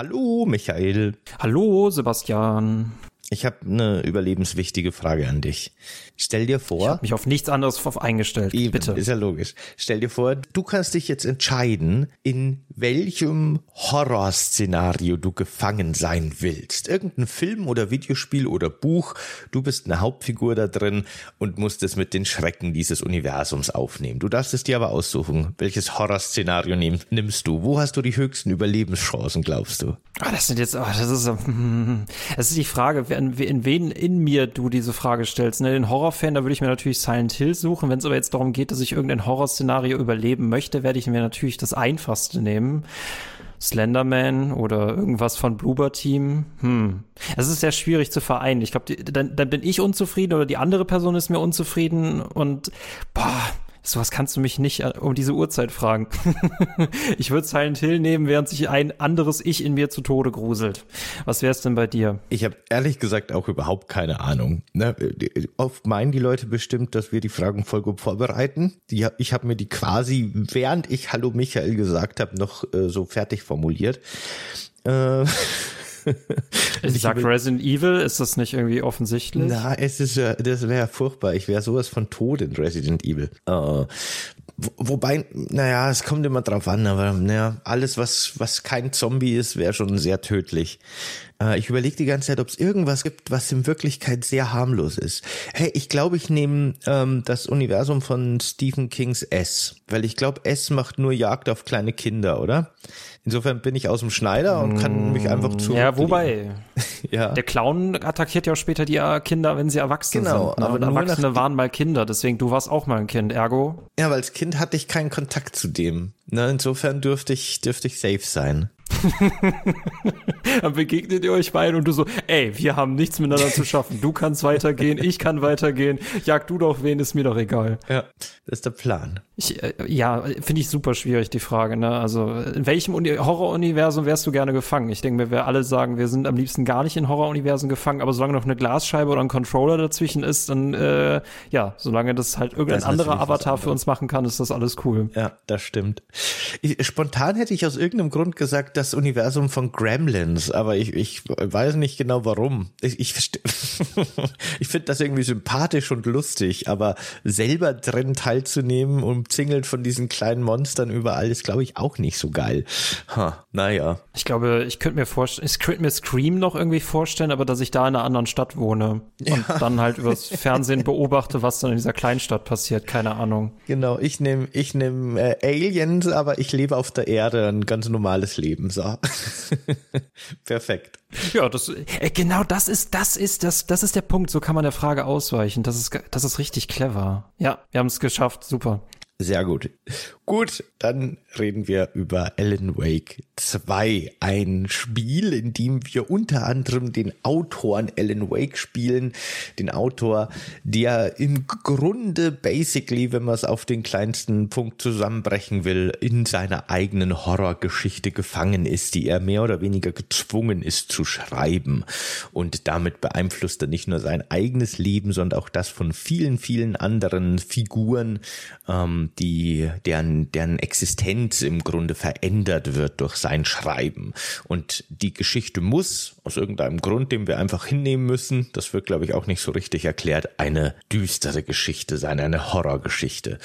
Hallo, Michael. Hallo, Sebastian. Ich habe eine überlebenswichtige Frage an dich. Stell dir vor. Ich habe mich auf nichts anderes eingestellt. Eben, Bitte. Ist ja logisch. Stell dir vor, du kannst dich jetzt entscheiden, in welchem Horrorszenario du gefangen sein willst. Irgendein Film oder Videospiel oder Buch. Du bist eine Hauptfigur da drin und musst es mit den Schrecken dieses Universums aufnehmen. Du darfst es dir aber aussuchen. Welches Horrorszenario nimmst du? Wo hast du die höchsten Überlebenschancen, glaubst du? Ah, das sind jetzt, oh, das ist, das ist die Frage, in wen in mir du diese Frage stellst. Ne? Den Horrorfan, da würde ich mir natürlich Silent Hill suchen. Wenn es aber jetzt darum geht, dass ich irgendein Horrorszenario überleben möchte, werde ich mir natürlich das einfachste nehmen. Slenderman oder irgendwas von Bloober Team. Hm. Es ist sehr schwierig zu vereinen. Ich glaube, dann, dann bin ich unzufrieden oder die andere Person ist mir unzufrieden und boah, Sowas kannst du mich nicht äh, um diese Uhrzeit fragen. ich würde Silent Hill nehmen, während sich ein anderes Ich in mir zu Tode gruselt. Was wär's denn bei dir? Ich habe ehrlich gesagt auch überhaupt keine Ahnung. Ne? Oft meinen die Leute bestimmt, dass wir die Fragen voll gut vorbereiten. Die, ich habe mir die quasi, während ich Hallo Michael gesagt habe, noch äh, so fertig formuliert. Äh, ich sag Resident Evil, ist das nicht irgendwie offensichtlich? Na, es ist ja, das wäre furchtbar. Ich wäre sowas von tot in Resident Evil. Uh, wobei, naja, es kommt immer drauf an, aber naja, alles, was, was kein Zombie ist, wäre schon sehr tödlich. Uh, ich überlege die ganze Zeit, ob es irgendwas gibt, was in Wirklichkeit sehr harmlos ist. Hey, ich glaube, ich nehme ähm, das Universum von Stephen Kings S, weil ich glaube, S macht nur Jagd auf kleine Kinder, oder? Insofern bin ich aus dem Schneider und kann mich einfach zu. Ja, wobei. ja. Der Clown attackiert ja auch später die äh, Kinder, wenn sie erwachsen genau, sind. Ne? Aber Erwachsene waren mal Kinder, deswegen du warst auch mal ein Kind, ergo. Ja, weil als Kind hatte ich keinen Kontakt zu dem. Ne, insofern dürfte ich, dürfte ich safe sein. Dann begegnet ihr euch beiden und du so, ey, wir haben nichts miteinander zu schaffen. Du kannst weitergehen, ich kann weitergehen. Jag du doch wen, ist mir doch egal. Ja, das ist der Plan. Ich, äh, ja, finde ich super schwierig, die Frage. Ne? Also, in welchem Horror-Universum wärst du gerne gefangen? Ich denke, wir alle sagen, wir sind am liebsten gar nicht in Horror-Universen gefangen, aber solange noch eine Glasscheibe oder ein Controller dazwischen ist, dann, äh, ja, solange das halt irgendein das anderer Avatar für uns machen kann, ist das alles cool. Ja, das stimmt. Ich, spontan hätte ich aus irgendeinem Grund gesagt, das Universum von Gremlins, aber ich, ich weiß nicht genau warum. Ich, ich, ich finde das irgendwie sympathisch und lustig, aber selber drin teilzunehmen, umzingelt von diesen kleinen Monstern überall, ist, glaube ich, auch nicht so geil. Huh, naja. Ich glaube, ich könnte mir vorstellen, ich könnte mir Scream noch irgendwie vorstellen, aber dass ich da in einer anderen Stadt wohne ja. und dann halt übers Fernsehen beobachte, was dann in dieser Kleinstadt passiert, keine Ahnung. Genau, ich nehme ich nehm, äh, Aliens, aber ich lebe auf der Erde ein ganz normales Leben. So. Perfekt. Ja, das äh, genau das ist das ist das das ist der Punkt. So kann man der Frage ausweichen. Das ist das ist richtig clever. Ja, wir haben es geschafft. Super. Sehr gut. Gut, dann reden wir über Alan Wake 2. Ein Spiel, in dem wir unter anderem den Autoren Alan Wake spielen. Den Autor, der im Grunde basically, wenn man es auf den kleinsten Punkt zusammenbrechen will, in seiner eigenen Horrorgeschichte gefangen ist, die er mehr oder weniger gezwungen ist zu schreiben. Und damit beeinflusst er nicht nur sein eigenes Leben, sondern auch das von vielen, vielen anderen Figuren, ähm, die, deren, deren Existenz im Grunde verändert wird durch sein Schreiben. Und die Geschichte muss, aus irgendeinem Grund, den wir einfach hinnehmen müssen, das wird, glaube ich, auch nicht so richtig erklärt, eine düstere Geschichte sein, eine Horrorgeschichte.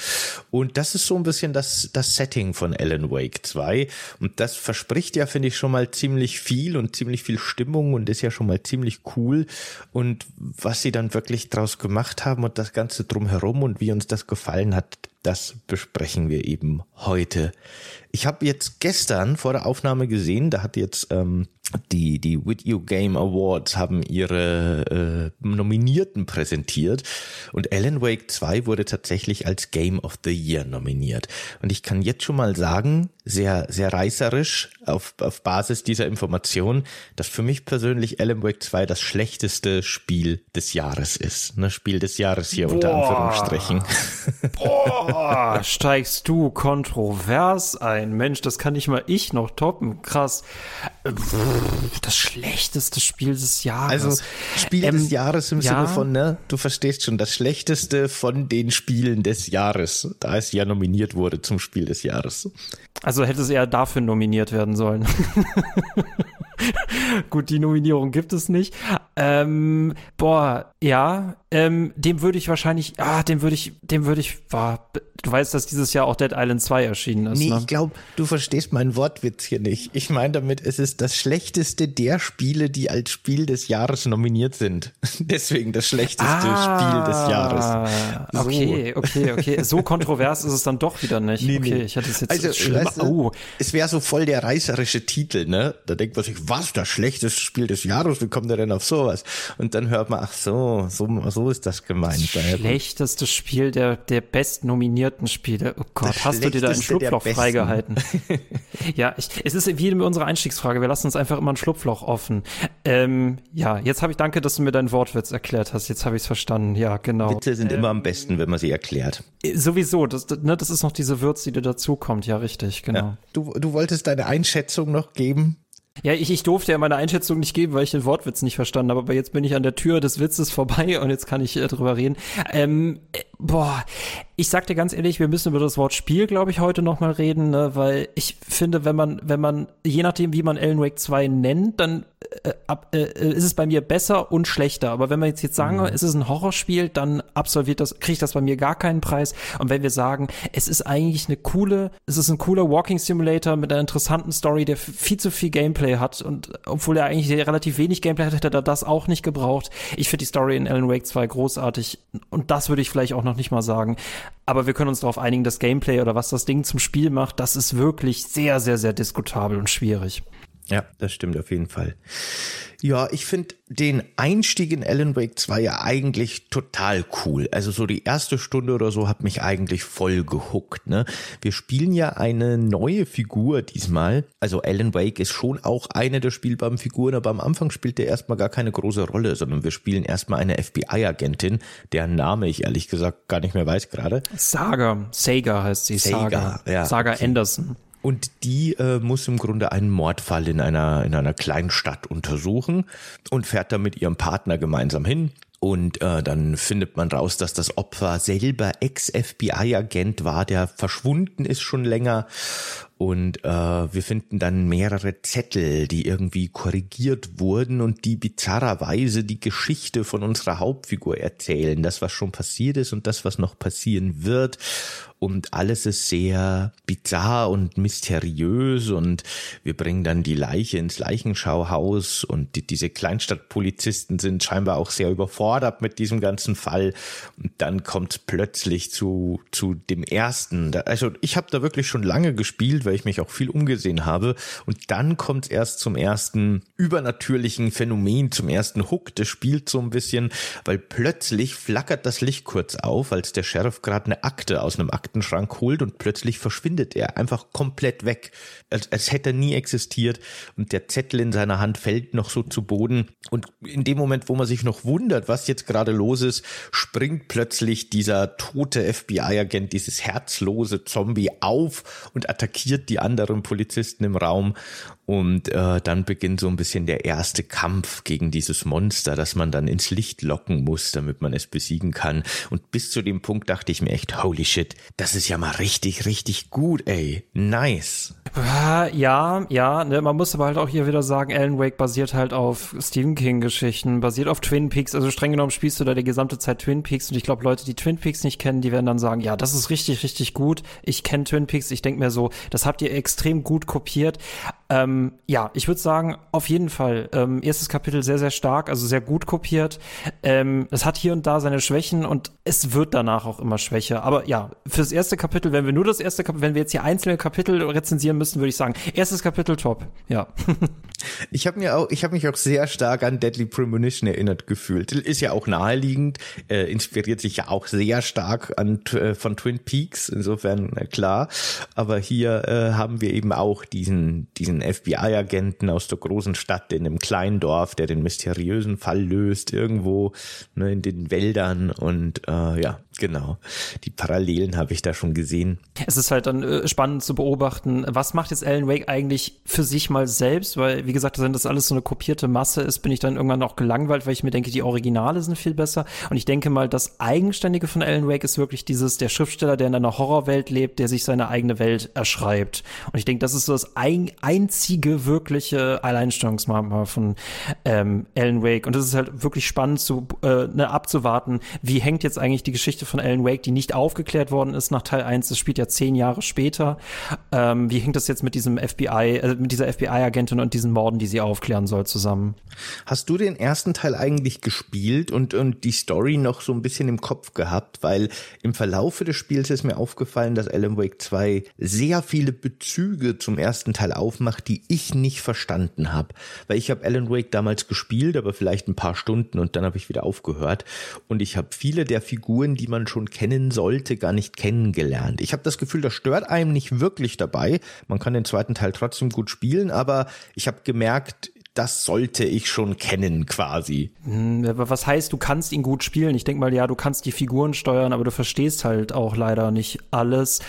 Und das ist so ein bisschen das, das Setting von Alan Wake 2. Und das verspricht ja, finde ich, schon mal ziemlich viel und ziemlich viel Stimmung und ist ja schon mal ziemlich cool. Und was sie dann wirklich draus gemacht haben und das Ganze drumherum und wie uns das gefallen hat, das besprechen wir eben heute. Ich habe jetzt gestern vor der Aufnahme gesehen, da hat jetzt ähm, die, die Video Game Awards haben ihre äh, Nominierten präsentiert und Alan Wake 2 wurde tatsächlich als Game of the Year nominiert. Und ich kann jetzt schon mal sagen, sehr, sehr reißerisch auf, auf Basis dieser Information, dass für mich persönlich Alan Wake 2 das schlechteste Spiel des Jahres ist. Ne, Spiel des Jahres hier Boah. unter Anführungsstrichen. Boah, steigst du kontrovers ein. Mensch, das kann nicht mal ich noch toppen. Krass das schlechteste Spiel des Jahres. Also Spiel ähm, des Jahres im ja. Sinne von, ne, du verstehst schon, das schlechteste von den Spielen des Jahres, da es ja nominiert wurde zum Spiel des Jahres. Also hätte es eher dafür nominiert werden sollen. Gut, die Nominierung gibt es nicht. Ähm, boah, ja, ähm, dem würde ich wahrscheinlich, ah, dem würde ich, dem würde ich, boah, du weißt, dass dieses Jahr auch Dead Island 2 erschienen ist. Nee, ne? ich glaube, du verstehst meinen Wortwitz hier nicht. Ich meine damit, es ist das schlechteste der Spiele, die als Spiel des Jahres nominiert sind. Deswegen das schlechteste ah, Spiel des Jahres. So. Okay, okay, okay. So kontrovers ist es dann doch wieder nicht. Nee, okay, nee. ich hatte es jetzt also, schlimm. Weißt du, oh. Es wäre so voll der reißerische Titel, ne? Da denkt man sich, was, das schlechteste Spiel des Jahres? Wie kommt der denn auf sowas? Und dann hört man, ach so, so, so ist das gemeint. Das schlechteste Spiel der, der bestnominierten Spiele. Oh Gott, das hast du dir da ein Schlupfloch freigehalten? ja, ich, es ist wie in unserer Einstiegsfrage. Wir lassen uns einfach immer ein Schlupfloch offen. Ähm, ja, jetzt habe ich danke, dass du mir deinen Wortwitz erklärt hast. Jetzt habe ich es verstanden. Ja, genau. Witze sind ähm, immer am besten, wenn man sie erklärt. Äh, sowieso, das, ne, das ist noch diese Würze, die dir dazukommt. Ja, richtig, genau. Ja. Du, du wolltest deine Einschätzung noch geben? Ja, ich, ich durfte ja meine Einschätzung nicht geben, weil ich den Wortwitz nicht verstanden habe, aber jetzt bin ich an der Tür des Witzes vorbei und jetzt kann ich äh, drüber reden. Ähm, äh, boah, ich sag dir ganz ehrlich, wir müssen über das Wort Spiel, glaube ich, heute nochmal reden, ne? weil ich finde, wenn man, wenn man, je nachdem, wie man Alan Wake 2 nennt, dann äh, ab, äh, ist es bei mir besser und schlechter. Aber wenn wir jetzt, jetzt sagen, mhm. es ist ein Horrorspiel, dann absolviert das, kriegt das bei mir gar keinen Preis. Und wenn wir sagen, es ist eigentlich eine coole, es ist ein cooler Walking Simulator mit einer interessanten Story, der viel zu viel Gameplay hat und obwohl er eigentlich relativ wenig Gameplay hat, hätte er das auch nicht gebraucht. Ich finde die Story in Alan Wake 2 großartig und das würde ich vielleicht auch noch nicht mal sagen. Aber wir können uns darauf einigen, das Gameplay oder was das Ding zum Spiel macht, das ist wirklich sehr, sehr, sehr diskutabel und schwierig. Ja, das stimmt auf jeden Fall. Ja, ich finde den Einstieg in Alan Wake 2 ja eigentlich total cool. Also so die erste Stunde oder so hat mich eigentlich voll gehuckt. Ne? Wir spielen ja eine neue Figur diesmal. Also Alan Wake ist schon auch eine der spielbaren Figuren, aber am Anfang spielt der erstmal gar keine große Rolle, sondern wir spielen erstmal eine FBI-Agentin, deren Name ich ehrlich gesagt gar nicht mehr weiß gerade. Saga, Saga heißt sie. Saga, Saga, ja. Saga Anderson. Und die äh, muss im Grunde einen Mordfall in einer, in einer kleinen Stadt untersuchen und fährt da mit ihrem Partner gemeinsam hin. Und äh, dann findet man raus, dass das Opfer selber Ex-FBI-Agent war, der verschwunden ist schon länger und äh, wir finden dann mehrere Zettel, die irgendwie korrigiert wurden und die bizarrerweise die Geschichte von unserer Hauptfigur erzählen. Das, was schon passiert ist und das, was noch passieren wird. Und alles ist sehr bizarr und mysteriös und wir bringen dann die Leiche ins Leichenschauhaus und die, diese Kleinstadtpolizisten sind scheinbar auch sehr überfordert mit diesem ganzen Fall. Und dann kommt plötzlich zu, zu dem ersten. Also ich habe da wirklich schon lange gespielt, weil ich mich auch viel umgesehen habe. Und dann kommt es erst zum ersten übernatürlichen Phänomen, zum ersten Hook des Spiels so ein bisschen, weil plötzlich flackert das Licht kurz auf, als der Sheriff gerade eine Akte aus einem Aktenschrank holt und plötzlich verschwindet er einfach komplett weg, als, als hätte er nie existiert und der Zettel in seiner Hand fällt noch so zu Boden und in dem Moment, wo man sich noch wundert, was jetzt gerade los ist, springt plötzlich dieser tote FBI-Agent, dieses herzlose Zombie auf und attackiert attackiert die anderen Polizisten im Raum und äh, dann beginnt so ein bisschen der erste Kampf gegen dieses Monster, das man dann ins Licht locken muss, damit man es besiegen kann. Und bis zu dem Punkt dachte ich mir echt, holy shit, das ist ja mal richtig, richtig gut, ey. Nice. Ja, ja, ne, man muss aber halt auch hier wieder sagen, Alan Wake basiert halt auf Stephen King-Geschichten, basiert auf Twin Peaks, also streng genommen spielst du da die gesamte Zeit Twin Peaks und ich glaube, Leute, die Twin Peaks nicht kennen, die werden dann sagen, ja, das ist richtig, richtig gut. Ich kenne Twin Peaks, ich denke mir so, das habt ihr extrem gut kopiert. Ähm, ja, ich würde sagen, auf jeden Fall. Ähm, erstes Kapitel sehr, sehr stark, also sehr gut kopiert. Ähm, es hat hier und da seine Schwächen und es wird danach auch immer schwächer. Aber ja, fürs erste Kapitel, wenn wir nur das erste Kapitel, wenn wir jetzt hier einzelne Kapitel rezensieren müssen, würde ich sagen, erstes Kapitel top. Ja. ich habe mir auch, ich habe mich auch sehr stark an Deadly Premonition erinnert gefühlt. Ist ja auch naheliegend, äh, inspiriert sich ja auch sehr stark an äh, von Twin Peaks. Insofern äh, klar. Aber hier äh, haben wir eben auch diesen diesen FBI-Agenten aus der großen Stadt in einem kleinen Dorf, der den mysteriösen Fall löst, irgendwo ne, in den Wäldern. Und äh, ja, Genau. Die Parallelen habe ich da schon gesehen. Es ist halt dann äh, spannend zu beobachten, was macht jetzt Alan Wake eigentlich für sich mal selbst, weil, wie gesagt, wenn das alles so eine kopierte Masse ist, bin ich dann irgendwann auch gelangweilt, weil ich mir denke, die Originale sind viel besser. Und ich denke mal, das Eigenständige von Alan Wake ist wirklich dieses, der Schriftsteller, der in einer Horrorwelt lebt, der sich seine eigene Welt erschreibt. Und ich denke, das ist so das ein, einzige wirkliche Alleinstellungsmerkmal von ähm, Alan Wake. Und das ist halt wirklich spannend zu, äh, ne, abzuwarten, wie hängt jetzt eigentlich die Geschichte von Alan Wake, die nicht aufgeklärt worden ist nach Teil 1. Das spielt ja zehn Jahre später. Ähm, wie hängt das jetzt mit diesem FBI, äh, mit dieser FBI-Agentin und diesen Morden, die sie aufklären soll, zusammen? Hast du den ersten Teil eigentlich gespielt und, und die Story noch so ein bisschen im Kopf gehabt? Weil im Verlaufe des Spiels ist mir aufgefallen, dass Alan Wake 2 sehr viele Bezüge zum ersten Teil aufmacht, die ich nicht verstanden habe. Weil ich habe Alan Wake damals gespielt, aber vielleicht ein paar Stunden und dann habe ich wieder aufgehört. Und ich habe viele der Figuren, die man man schon kennen sollte, gar nicht kennengelernt. Ich habe das Gefühl, das stört einem nicht wirklich dabei. Man kann den zweiten Teil trotzdem gut spielen, aber ich habe gemerkt, das sollte ich schon kennen quasi. Hm, was heißt, du kannst ihn gut spielen? Ich denke mal, ja, du kannst die Figuren steuern, aber du verstehst halt auch leider nicht alles.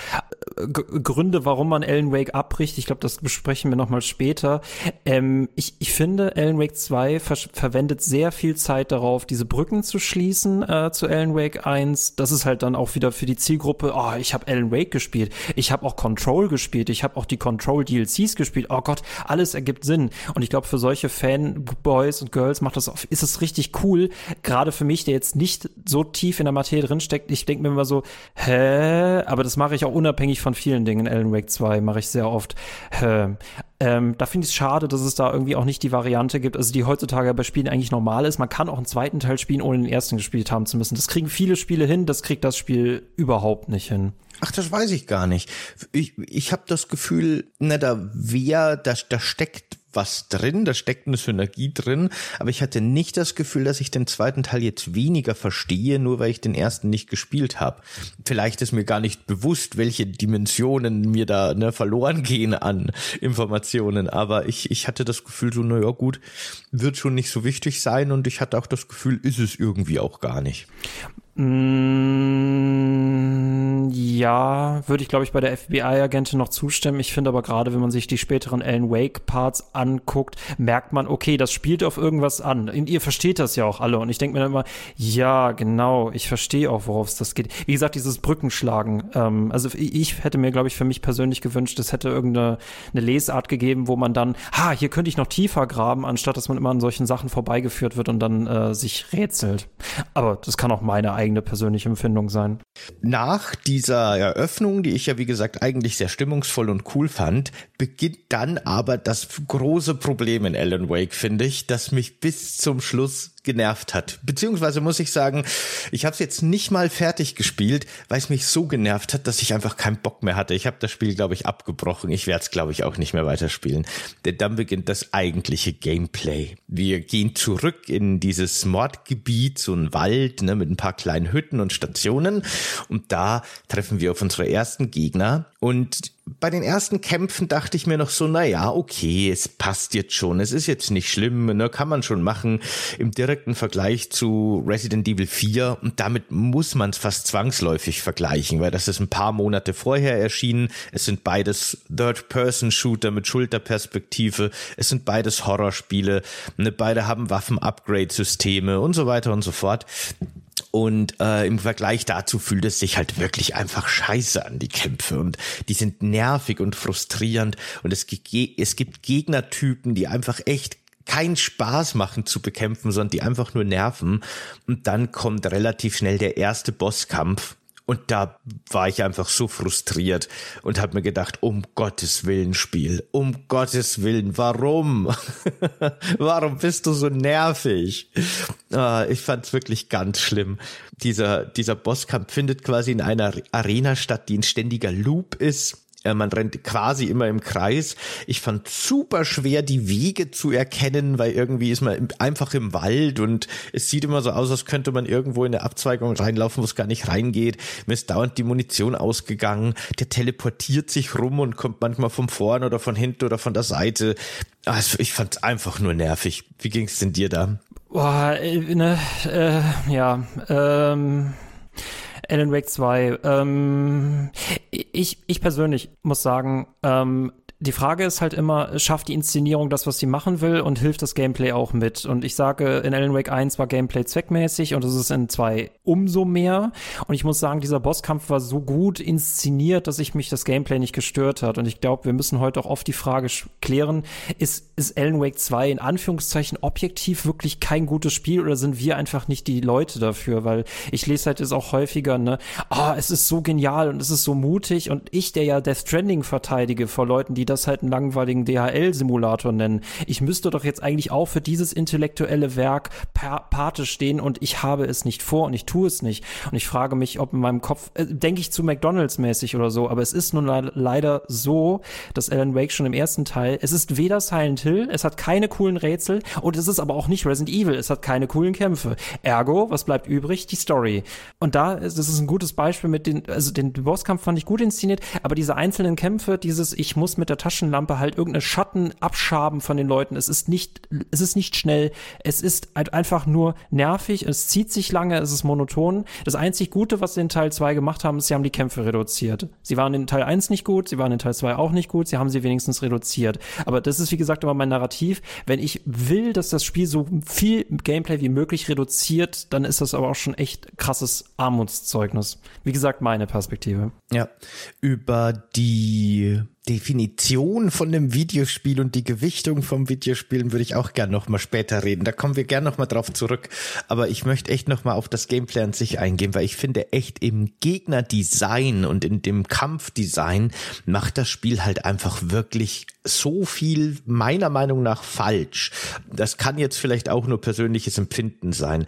G Gründe, warum man Alan Wake abbricht, ich glaube, das besprechen wir nochmal später. Ähm, ich, ich finde, Alan Wake 2 ver verwendet sehr viel Zeit darauf, diese Brücken zu schließen äh, zu Alan Wake 1. Das ist halt dann auch wieder für die Zielgruppe, oh, ich habe Alan Wake gespielt, ich habe auch Control gespielt, ich habe auch die Control DLCs gespielt. Oh Gott, alles ergibt Sinn. Und ich glaube, für solche Fanboys und Girls macht das, ist es richtig cool. Gerade für mich, der jetzt nicht so tief in der Materie drinsteckt, ich denke mir immer so, hä? Aber das mache ich auch unabhängig von vielen Dingen. In Alan Wake 2 mache ich sehr oft. Hä? Ähm, da finde ich es schade, dass es da irgendwie auch nicht die Variante gibt, also die heutzutage bei Spielen eigentlich normal ist. Man kann auch einen zweiten Teil spielen, ohne den ersten gespielt haben zu müssen. Das kriegen viele Spiele hin, das kriegt das Spiel überhaupt nicht hin. Ach, das weiß ich gar nicht. Ich, ich habe das Gefühl, na, da wer, da, da steckt was drin, da steckt eine Synergie drin, aber ich hatte nicht das Gefühl, dass ich den zweiten Teil jetzt weniger verstehe, nur weil ich den ersten nicht gespielt habe. Vielleicht ist mir gar nicht bewusst, welche Dimensionen mir da ne, verloren gehen an Informationen, aber ich, ich hatte das Gefühl so, naja gut, wird schon nicht so wichtig sein und ich hatte auch das Gefühl, ist es irgendwie auch gar nicht. Mm, ja, würde ich glaube ich bei der FBI-Agentin noch zustimmen. Ich finde aber gerade, wenn man sich die späteren Alan Wake-Parts anguckt, merkt man, okay, das spielt auf irgendwas an. Und ihr versteht das ja auch alle. Und ich denke mir dann immer, ja, genau, ich verstehe auch, worauf es das geht. Wie gesagt, dieses Brückenschlagen. Ähm, also ich hätte mir, glaube ich, für mich persönlich gewünscht, es hätte irgendeine eine Lesart gegeben, wo man dann, ha, hier könnte ich noch tiefer graben, anstatt dass man immer an solchen Sachen vorbeigeführt wird und dann äh, sich rätselt. Aber das kann auch meine eigene eigene persönliche Empfindung sein. Nach dieser Eröffnung, die ich ja wie gesagt eigentlich sehr stimmungsvoll und cool fand, beginnt dann aber das große Problem in Alan Wake, finde ich, das mich bis zum Schluss genervt hat. Beziehungsweise muss ich sagen, ich habe es jetzt nicht mal fertig gespielt, weil es mich so genervt hat, dass ich einfach keinen Bock mehr hatte. Ich habe das Spiel, glaube ich, abgebrochen. Ich werde es, glaube ich, auch nicht mehr weiterspielen. Denn dann beginnt das eigentliche Gameplay. Wir gehen zurück in dieses Mordgebiet, so ein Wald ne, mit ein paar kleinen Hütten und Stationen. Und da treffen wir auf unsere ersten Gegner. Und bei den ersten Kämpfen dachte ich mir noch so, na ja, okay, es passt jetzt schon, es ist jetzt nicht schlimm, ne, kann man schon machen im direkten Vergleich zu Resident Evil 4 und damit muss man es fast zwangsläufig vergleichen, weil das ist ein paar Monate vorher erschienen. Es sind beides Third-Person-Shooter mit Schulterperspektive, es sind beides Horrorspiele, ne, beide haben Waffen-Upgrade-Systeme und so weiter und so fort. Und äh, im Vergleich dazu fühlt es sich halt wirklich einfach scheiße an, die Kämpfe. Und die sind nervig und frustrierend. Und es, es gibt Gegnertypen, die einfach echt keinen Spaß machen zu bekämpfen, sondern die einfach nur nerven. Und dann kommt relativ schnell der erste Bosskampf, und da war ich einfach so frustriert und habe mir gedacht, um Gottes Willen Spiel, um Gottes Willen, warum? warum bist du so nervig? Ah, ich fand's wirklich ganz schlimm. Dieser, dieser Bosskampf findet quasi in einer Arena statt, die ein ständiger Loop ist äh, man rennt quasi immer im Kreis. Ich fand super schwer, die Wege zu erkennen, weil irgendwie ist man einfach im Wald und es sieht immer so aus, als könnte man irgendwo in eine Abzweigung reinlaufen, wo es gar nicht reingeht. Mir ist dauernd die Munition ausgegangen. Der teleportiert sich rum und kommt manchmal von vorn oder von hinten oder von der Seite. Also ich fand es einfach nur nervig. Wie ging es denn dir da? Boah, äh, ne, äh, ja, ähm Alan Wake 2. Ähm, ich, ich persönlich muss sagen, ähm, die Frage ist halt immer, schafft die Inszenierung das, was sie machen will und hilft das Gameplay auch mit? Und ich sage, in Alan Wake 1 war Gameplay zweckmäßig und es ist in 2 umso mehr. Und ich muss sagen, dieser Bosskampf war so gut inszeniert, dass sich mich das Gameplay nicht gestört hat. Und ich glaube, wir müssen heute auch oft die Frage klären, ist, ist Alan Wake 2 in Anführungszeichen objektiv wirklich kein gutes Spiel oder sind wir einfach nicht die Leute dafür? Weil ich lese halt jetzt auch häufiger, ne, ah, oh, es ist so genial und es ist so mutig und ich, der ja Death Stranding verteidige vor Leuten, die das halt einen langweiligen DHL-Simulator nennen. Ich müsste doch jetzt eigentlich auch für dieses intellektuelle Werk Pate stehen und ich habe es nicht vor und ich tue es nicht. Und ich frage mich, ob in meinem Kopf, äh, denke ich zu McDonalds mäßig oder so, aber es ist nun leider so, dass Alan Wake schon im ersten Teil, es ist weder Silent Hill, es hat keine coolen Rätsel und es ist aber auch nicht Resident Evil, es hat keine coolen Kämpfe. Ergo, was bleibt übrig? Die Story. Und da ist es ein gutes Beispiel mit den, also den Bosskampf fand ich gut inszeniert, aber diese einzelnen Kämpfe, dieses, ich muss mit der Taschenlampe halt irgendeine Schatten abschaben von den Leuten. Es ist nicht, es ist nicht schnell. Es ist halt einfach nur nervig. Es zieht sich lange. Es ist monoton. Das einzig Gute, was sie in Teil 2 gemacht haben, ist, sie haben die Kämpfe reduziert. Sie waren in Teil 1 nicht gut. Sie waren in Teil 2 auch nicht gut. Sie haben sie wenigstens reduziert. Aber das ist, wie gesagt, immer mein Narrativ. Wenn ich will, dass das Spiel so viel Gameplay wie möglich reduziert, dann ist das aber auch schon echt krasses Armutszeugnis. Wie gesagt, meine Perspektive. Ja, über die Definition von einem Videospiel und die Gewichtung vom Videospielen würde ich auch gern noch mal später reden. Da kommen wir gern noch mal drauf zurück. Aber ich möchte echt noch mal auf das Gameplay an sich eingehen, weil ich finde echt im Gegnerdesign und in dem Kampfdesign macht das Spiel halt einfach wirklich so viel meiner Meinung nach falsch. Das kann jetzt vielleicht auch nur persönliches Empfinden sein.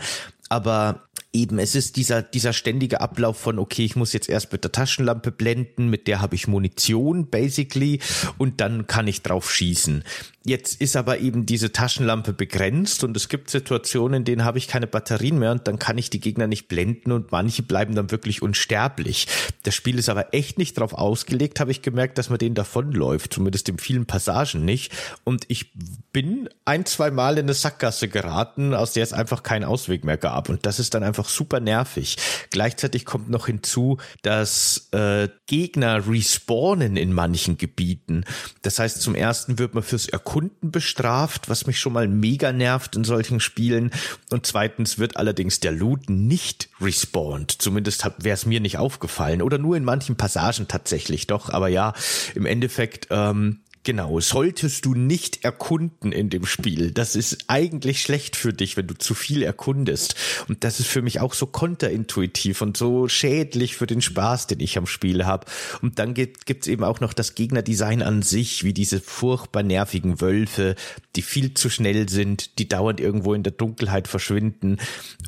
Aber eben, es ist dieser, dieser ständige Ablauf von, okay, ich muss jetzt erst mit der Taschenlampe blenden, mit der habe ich Munition, basically, und dann kann ich drauf schießen. Jetzt ist aber eben diese Taschenlampe begrenzt und es gibt Situationen, in denen habe ich keine Batterien mehr und dann kann ich die Gegner nicht blenden und manche bleiben dann wirklich unsterblich. Das Spiel ist aber echt nicht darauf ausgelegt, habe ich gemerkt, dass man denen davonläuft, zumindest in vielen Passagen nicht. Und ich bin ein, zwei Mal in eine Sackgasse geraten, aus der es einfach keinen Ausweg mehr gab. Und das ist dann einfach super nervig. Gleichzeitig kommt noch hinzu, dass äh, Gegner respawnen in manchen Gebieten. Das heißt, zum ersten wird man fürs Erkunden Kunden bestraft, was mich schon mal mega nervt in solchen Spielen. Und zweitens wird allerdings der Loot nicht respawned. Zumindest wäre es mir nicht aufgefallen. Oder nur in manchen Passagen tatsächlich doch. Aber ja, im Endeffekt ähm, Genau, solltest du nicht erkunden in dem Spiel. Das ist eigentlich schlecht für dich, wenn du zu viel erkundest. Und das ist für mich auch so konterintuitiv und so schädlich für den Spaß, den ich am Spiel habe. Und dann gibt, gibt's eben auch noch das Gegnerdesign an sich, wie diese furchtbar nervigen Wölfe, die viel zu schnell sind, die dauernd irgendwo in der Dunkelheit verschwinden.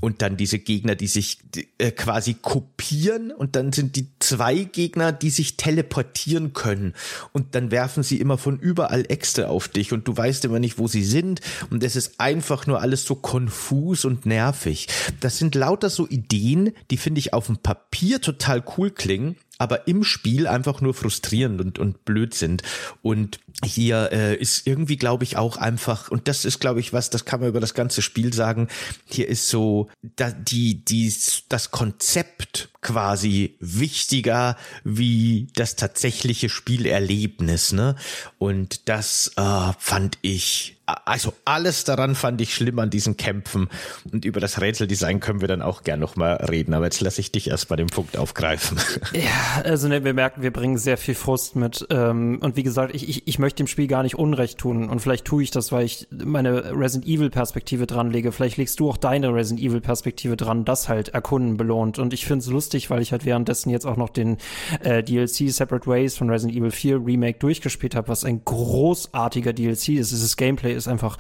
Und dann diese Gegner, die sich äh, quasi kopieren. Und dann sind die zwei Gegner, die sich teleportieren können. Und dann werfen sie immer von überall Äxte auf dich und du weißt immer nicht, wo sie sind und es ist einfach nur alles so konfus und nervig. Das sind lauter so Ideen, die finde ich auf dem Papier total cool klingen, aber im Spiel einfach nur frustrierend und, und blöd sind. Und hier äh, ist irgendwie, glaube ich, auch einfach, und das ist, glaube ich, was, das kann man über das ganze Spiel sagen, hier ist so da, die, die, das Konzept quasi wichtiger wie das tatsächliche Spielerlebnis, ne? Und das äh, fand ich also alles daran fand ich schlimm an diesen Kämpfen und über das Rätseldesign können wir dann auch gern noch mal reden, aber jetzt lasse ich dich erst bei dem Punkt aufgreifen. Ja, also ne, wir merken, wir bringen sehr viel Frust mit ähm, und wie gesagt, ich, ich, ich möchte dem Spiel gar nicht Unrecht tun und vielleicht tue ich das, weil ich meine Resident Evil Perspektive dran lege, vielleicht legst du auch deine Resident Evil Perspektive dran, das halt Erkunden belohnt und ich finde es lustig, weil ich halt währenddessen jetzt auch noch den äh, DLC Separate Ways von Resident Evil 4 Remake durchgespielt habe, was ein großartiger DLC ist, dieses Gameplay ist einfach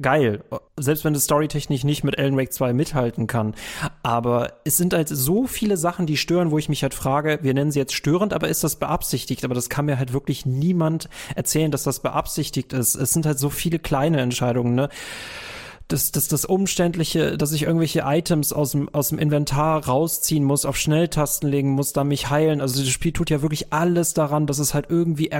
geil. Selbst wenn das storytechnisch nicht mit Alan Wake 2 mithalten kann. Aber es sind halt so viele Sachen, die stören, wo ich mich halt frage, wir nennen sie jetzt störend, aber ist das beabsichtigt? Aber das kann mir halt wirklich niemand erzählen, dass das beabsichtigt ist. Es sind halt so viele kleine Entscheidungen, ne? Das, das, das Umständliche, dass ich irgendwelche Items aus dem, aus dem Inventar rausziehen muss, auf Schnelltasten legen muss, da mich heilen. Also das Spiel tut ja wirklich alles daran, dass es halt irgendwie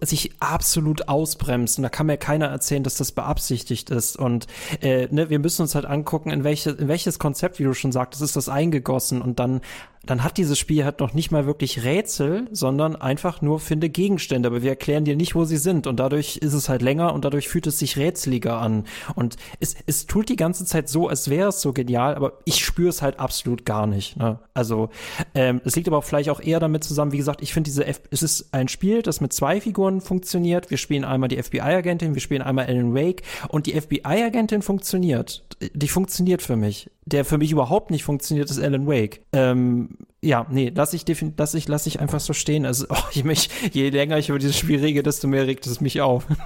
sich absolut ausbremst. Und da kann mir keiner erzählen, dass das beabsichtigt ist. Und äh, ne, wir müssen uns halt angucken, in, welche, in welches Konzept, wie du schon sagtest, ist das eingegossen und dann dann hat dieses Spiel halt noch nicht mal wirklich Rätsel, sondern einfach nur finde Gegenstände, aber wir erklären dir nicht, wo sie sind und dadurch ist es halt länger und dadurch fühlt es sich rätseliger an und es, es tut die ganze Zeit so, als wäre es so genial, aber ich spüre es halt absolut gar nicht. Ne? Also ähm, es liegt aber vielleicht auch eher damit zusammen, wie gesagt, ich finde diese, F es ist ein Spiel, das mit zwei Figuren funktioniert. Wir spielen einmal die FBI-Agentin, wir spielen einmal Alan Wake und die FBI-Agentin funktioniert. Die funktioniert für mich. Der für mich überhaupt nicht funktioniert, ist Alan Wake. Ähm, ja, nee, lass ich, lass ich, lass ich einfach so stehen. Also, oh, ich mich, je länger ich über dieses Spiel rege, desto mehr regt es mich auf.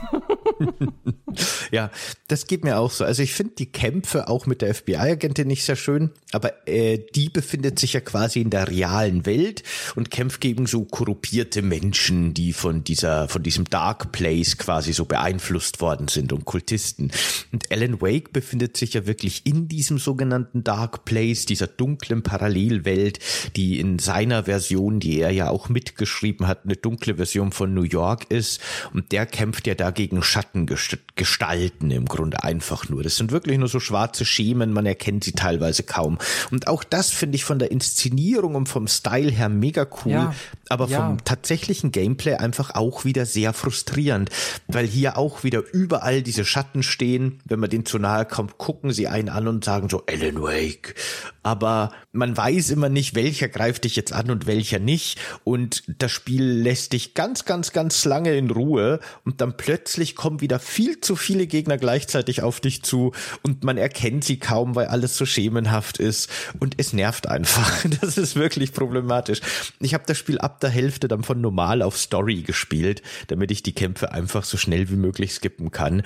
ja, das geht mir auch so. Also ich finde die Kämpfe auch mit der FBI-Agentin nicht sehr schön, aber äh, die befindet sich ja quasi in der realen Welt und kämpft gegen so korruptierte Menschen, die von dieser, von diesem Dark Place quasi so beeinflusst worden sind und Kultisten. Und Alan Wake befindet sich ja wirklich in diesem sogenannten Dark Place, dieser dunklen Parallelwelt, die in seiner Version, die er ja auch mitgeschrieben hat, eine dunkle Version von New York ist. Und der kämpft ja dagegen Schattengestalten im Grunde einfach nur. Das sind wirklich nur so schwarze Schemen, man erkennt sie teilweise kaum. Und auch das finde ich von der Inszenierung und vom Style her mega cool, ja, aber ja. vom tatsächlichen Gameplay einfach auch wieder sehr frustrierend, weil hier auch wieder überall diese Schatten stehen. Wenn man denen zu nahe kommt, gucken sie einen an und sagen so Alan Wake. Aber man weiß immer nicht, welcher greift dich jetzt an und welcher nicht. Und das Spiel lässt dich ganz, ganz, ganz lange in Ruhe und dann plötzlich kommen wieder viel zu viele Gegner gleichzeitig auf dich zu und man erkennt sie kaum, weil alles so schemenhaft ist und es nervt einfach. Das ist wirklich problematisch. Ich habe das Spiel ab der Hälfte dann von normal auf Story gespielt, damit ich die Kämpfe einfach so schnell wie möglich skippen kann.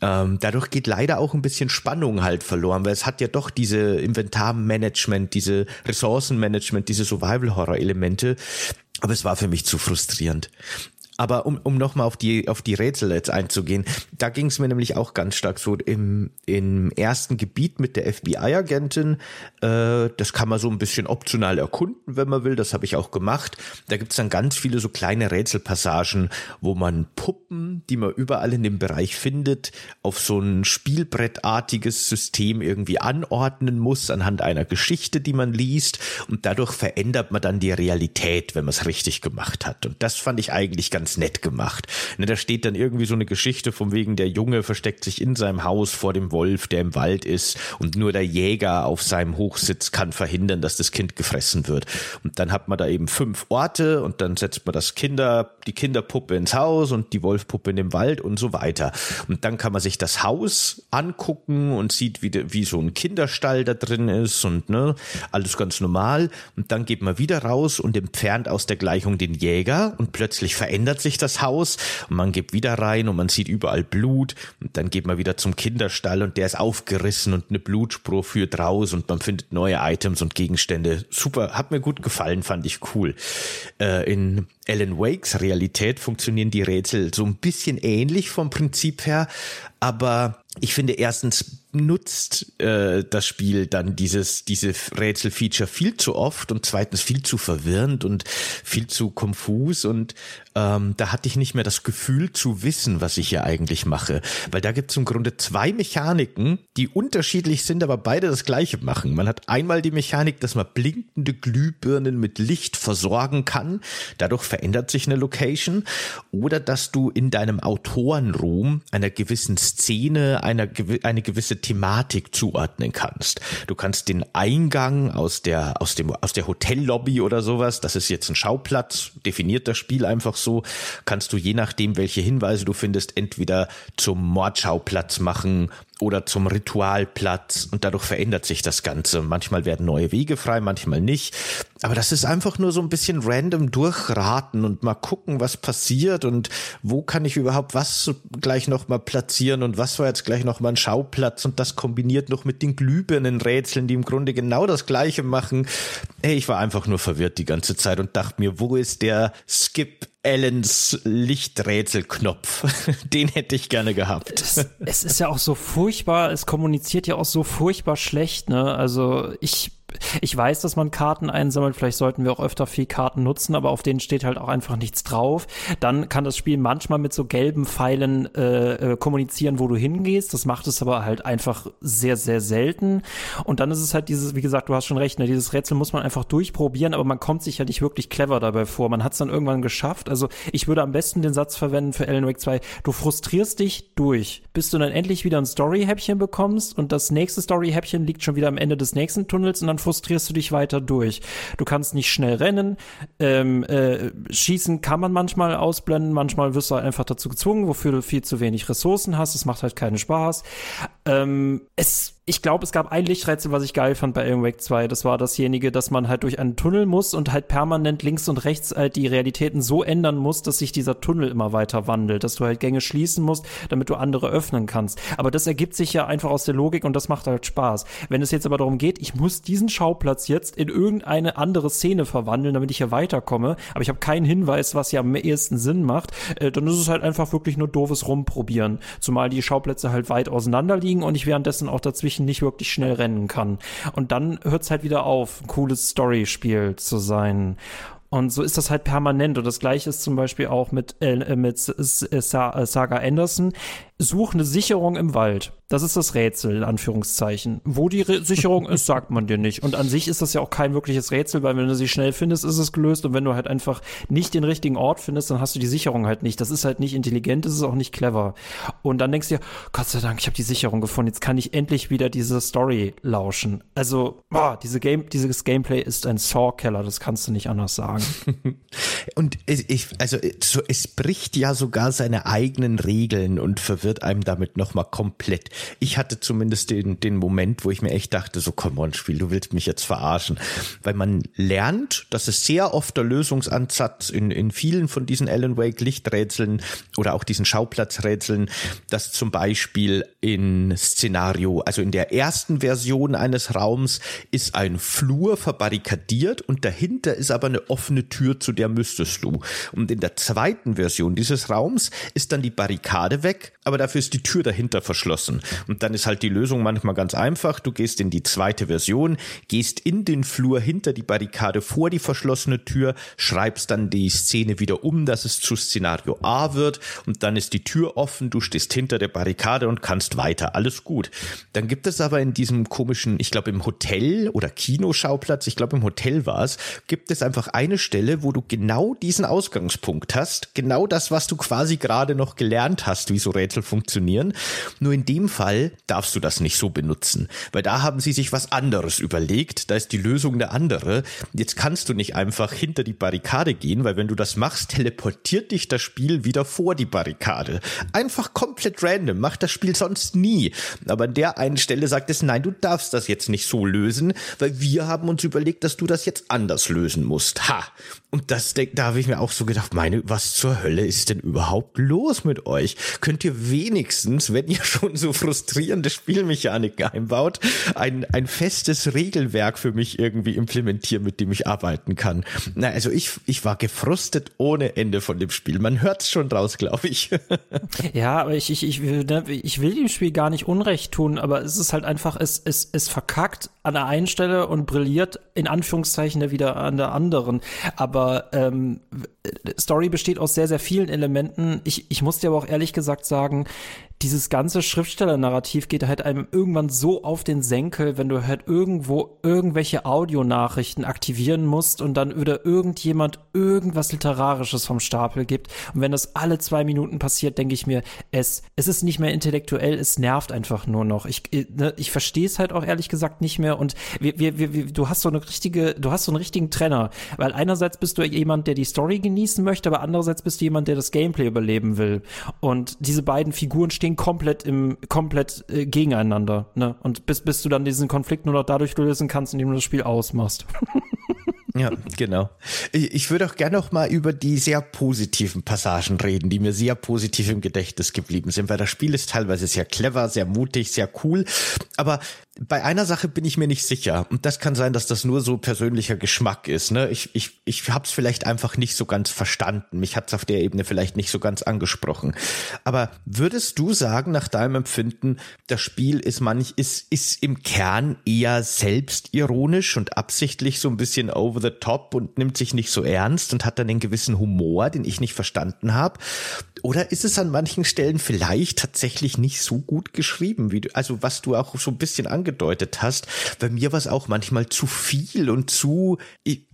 Ähm, dadurch geht leider auch ein bisschen Spannung halt verloren, weil es hat ja doch diese Inventarmanagement, diese Ressourcenmanagement, diese Survival-Horror-Elemente. Aber es war für mich zu frustrierend. Aber um, um nochmal auf die, auf die Rätsel jetzt einzugehen, da ging es mir nämlich auch ganz stark so im, im ersten Gebiet mit der FBI-Agentin. Äh, das kann man so ein bisschen optional erkunden, wenn man will. Das habe ich auch gemacht. Da gibt's dann ganz viele so kleine Rätselpassagen, wo man Puppen, die man überall in dem Bereich findet, auf so ein Spielbrettartiges System irgendwie anordnen muss anhand einer Geschichte, die man liest. Und dadurch verändert man dann die Realität, wenn man es richtig gemacht hat. Und das fand ich eigentlich ganz ganz nett gemacht. Ne, da steht dann irgendwie so eine Geschichte von wegen, der Junge versteckt sich in seinem Haus vor dem Wolf, der im Wald ist und nur der Jäger auf seinem Hochsitz kann verhindern, dass das Kind gefressen wird. Und dann hat man da eben fünf Orte und dann setzt man das Kinder, die Kinderpuppe ins Haus und die Wolfpuppe in den Wald und so weiter. Und dann kann man sich das Haus angucken und sieht, wie, de, wie so ein Kinderstall da drin ist und ne, alles ganz normal. Und dann geht man wieder raus und entfernt aus der Gleichung den Jäger und plötzlich verändert verändert sich das Haus und man geht wieder rein und man sieht überall Blut und dann geht man wieder zum Kinderstall und der ist aufgerissen und eine Blutspur führt raus und man findet neue Items und Gegenstände. Super, hat mir gut gefallen, fand ich cool. Äh, in Alan Wakes Realität funktionieren die Rätsel so ein bisschen ähnlich vom Prinzip her, aber ich finde erstens nutzt äh, das Spiel dann dieses diese Rätselfeature viel zu oft und zweitens viel zu verwirrend und viel zu konfus und ähm, da hatte ich nicht mehr das Gefühl zu wissen, was ich hier eigentlich mache, weil da gibt es im Grunde zwei Mechaniken, die unterschiedlich sind, aber beide das gleiche machen. Man hat einmal die Mechanik, dass man blinkende Glühbirnen mit Licht versorgen kann, dadurch verändert sich eine Location oder dass du in deinem Autorenroom einer gewissen Szene einer, eine gewisse Thematik zuordnen kannst. Du kannst den Eingang aus der, aus dem, aus der Hotellobby oder sowas, das ist jetzt ein Schauplatz, definiert das Spiel einfach so, kannst du je nachdem, welche Hinweise du findest, entweder zum Mordschauplatz machen oder zum Ritualplatz und dadurch verändert sich das Ganze. Manchmal werden neue Wege frei, manchmal nicht. Aber das ist einfach nur so ein bisschen random durchraten und mal gucken, was passiert und wo kann ich überhaupt was gleich nochmal platzieren und was war jetzt gleich nochmal ein Schauplatz und das kombiniert noch mit den Glühbirnenrätseln, die im Grunde genau das gleiche machen. Ey, ich war einfach nur verwirrt die ganze Zeit und dachte mir, wo ist der Skip Allens Lichträtselknopf. Den hätte ich gerne gehabt. Es, es, ist ja auch so furchtbar, es kommuniziert ja auch so furchtbar schlecht, ne? Also ich ich weiß, dass man Karten einsammelt, vielleicht sollten wir auch öfter viel Karten nutzen, aber auf denen steht halt auch einfach nichts drauf. Dann kann das Spiel manchmal mit so gelben Pfeilen äh, äh, kommunizieren, wo du hingehst. Das macht es aber halt einfach sehr, sehr selten. Und dann ist es halt dieses, wie gesagt, du hast schon recht, ne, dieses Rätsel muss man einfach durchprobieren, aber man kommt sich ja nicht wirklich clever dabei vor. Man hat es dann irgendwann geschafft. Also ich würde am besten den Satz verwenden für Alan Wake 2, du frustrierst dich durch, bis du dann endlich wieder ein Story-Häppchen bekommst und das nächste Story-Häppchen liegt schon wieder am Ende des nächsten Tunnels und dann frustrierst du dich weiter durch. Du kannst nicht schnell rennen, ähm, äh, schießen kann man manchmal ausblenden, manchmal wirst du einfach dazu gezwungen, wofür du viel zu wenig Ressourcen hast, es macht halt keinen Spaß. Ähm, es ich glaube, es gab ein Lichträtsel, was ich geil fand bei Alan Wake 2. Das war dasjenige, dass man halt durch einen Tunnel muss und halt permanent links und rechts halt die Realitäten so ändern muss, dass sich dieser Tunnel immer weiter wandelt, dass du halt Gänge schließen musst, damit du andere öffnen kannst. Aber das ergibt sich ja einfach aus der Logik und das macht halt Spaß. Wenn es jetzt aber darum geht, ich muss diesen Schauplatz jetzt in irgendeine andere Szene verwandeln, damit ich hier weiterkomme, aber ich habe keinen Hinweis, was ja am ehesten Sinn macht, äh, dann ist es halt einfach wirklich nur doofes Rumprobieren. Zumal die Schauplätze halt weit auseinander liegen und ich währenddessen auch dazwischen nicht wirklich schnell rennen kann. Und dann hört es halt wieder auf, ein cooles Story-Spiel zu sein. Und so ist das halt permanent. Und das gleiche ist zum Beispiel auch mit, äh, mit Saga Anderson. Such eine Sicherung im Wald. Das ist das Rätsel, in Anführungszeichen. Wo die Re Sicherung ist, sagt man dir nicht. Und an sich ist das ja auch kein wirkliches Rätsel, weil wenn du sie schnell findest, ist es gelöst. Und wenn du halt einfach nicht den richtigen Ort findest, dann hast du die Sicherung halt nicht. Das ist halt nicht intelligent, das ist auch nicht clever. Und dann denkst du dir, Gott sei Dank, ich habe die Sicherung gefunden. Jetzt kann ich endlich wieder diese Story lauschen. Also, boah, diese Game, dieses Gameplay ist ein Saw-Keller, das kannst du nicht anders sagen. und ich, also, es bricht ja sogar seine eigenen Regeln und verwirrt wird einem damit nochmal komplett. Ich hatte zumindest den, den Moment, wo ich mir echt dachte, so komm on, Spiel, du willst mich jetzt verarschen. Weil man lernt, dass es sehr oft der Lösungsansatz in, in vielen von diesen Alan Wake Lichträtseln oder auch diesen Schauplatzrätseln, dass zum Beispiel in Szenario, also in der ersten Version eines Raums ist ein Flur verbarrikadiert und dahinter ist aber eine offene Tür, zu der müsstest du. Und in der zweiten Version dieses Raums ist dann die Barrikade weg, aber dafür ist die Tür dahinter verschlossen. Und dann ist halt die Lösung manchmal ganz einfach. Du gehst in die zweite Version, gehst in den Flur hinter die Barrikade vor die verschlossene Tür, schreibst dann die Szene wieder um, dass es zu Szenario A wird und dann ist die Tür offen, du stehst hinter der Barrikade und kannst weiter. Alles gut. Dann gibt es aber in diesem komischen, ich glaube im Hotel oder Kinoschauplatz, ich glaube im Hotel war es, gibt es einfach eine Stelle, wo du genau diesen Ausgangspunkt hast, genau das, was du quasi gerade noch gelernt hast, wie Rätsel funktionieren. Nur in dem Fall darfst du das nicht so benutzen, weil da haben sie sich was anderes überlegt. Da ist die Lösung eine andere. Jetzt kannst du nicht einfach hinter die Barrikade gehen, weil wenn du das machst, teleportiert dich das Spiel wieder vor die Barrikade. Einfach komplett random. Macht das Spiel sonst nie. Aber an der einen Stelle sagt es, nein, du darfst das jetzt nicht so lösen, weil wir haben uns überlegt, dass du das jetzt anders lösen musst. Ha! Und das, da habe ich mir auch so gedacht, meine, was zur Hölle ist denn überhaupt los mit euch? Könnt ihr wenigstens, wenn ihr schon so frustrierende Spielmechaniken einbaut, ein, ein festes Regelwerk für mich irgendwie implementieren, mit dem ich arbeiten kann? Na, also ich, ich war gefrustet ohne Ende von dem Spiel. Man hört es schon raus, glaube ich. ja, aber ich, ich, ich, ne, ich will dem Spiel gar nicht Unrecht tun, aber es ist halt einfach, es, es, es verkackt an der einen Stelle und brilliert in Anführungszeichen wieder an der anderen. Aber aber ähm, Story besteht aus sehr, sehr vielen Elementen. Ich, ich muss dir aber auch ehrlich gesagt sagen, sagen, dieses ganze Schriftsteller-Narrativ geht halt einem irgendwann so auf den Senkel, wenn du halt irgendwo irgendwelche Audionachrichten aktivieren musst und dann wieder irgendjemand irgendwas Literarisches vom Stapel gibt. Und wenn das alle zwei Minuten passiert, denke ich mir, es, es ist nicht mehr intellektuell, es nervt einfach nur noch. Ich, äh, ne, ich verstehe es halt auch ehrlich gesagt nicht mehr und wir, wir, wir, du hast so eine richtige, du hast so einen richtigen Trenner, weil einerseits bist du jemand, der die Story genießen möchte, aber andererseits bist du jemand, der das Gameplay überleben will. Und diese beiden Figuren stehen stehen komplett im, komplett äh, gegeneinander, ne? Und bis, bis du dann diesen Konflikt nur noch dadurch lösen kannst, indem du das Spiel ausmachst. Ja, genau. Ich würde auch gerne noch mal über die sehr positiven Passagen reden, die mir sehr positiv im Gedächtnis geblieben sind, weil das Spiel ist teilweise sehr clever, sehr mutig, sehr cool. aber bei einer Sache bin ich mir nicht sicher. Und das kann sein, dass das nur so persönlicher Geschmack ist. Ne? Ich, ich, ich habe es vielleicht einfach nicht so ganz verstanden. Mich hat es auf der Ebene vielleicht nicht so ganz angesprochen. Aber würdest du sagen, nach deinem Empfinden, das Spiel ist manch, ist, ist im Kern eher selbstironisch und absichtlich so ein bisschen over the top und nimmt sich nicht so ernst und hat dann den gewissen Humor, den ich nicht verstanden habe? Oder ist es an manchen Stellen vielleicht tatsächlich nicht so gut geschrieben, wie du, also was du auch so ein bisschen angedeutet hast. Bei mir war es auch manchmal zu viel und zu,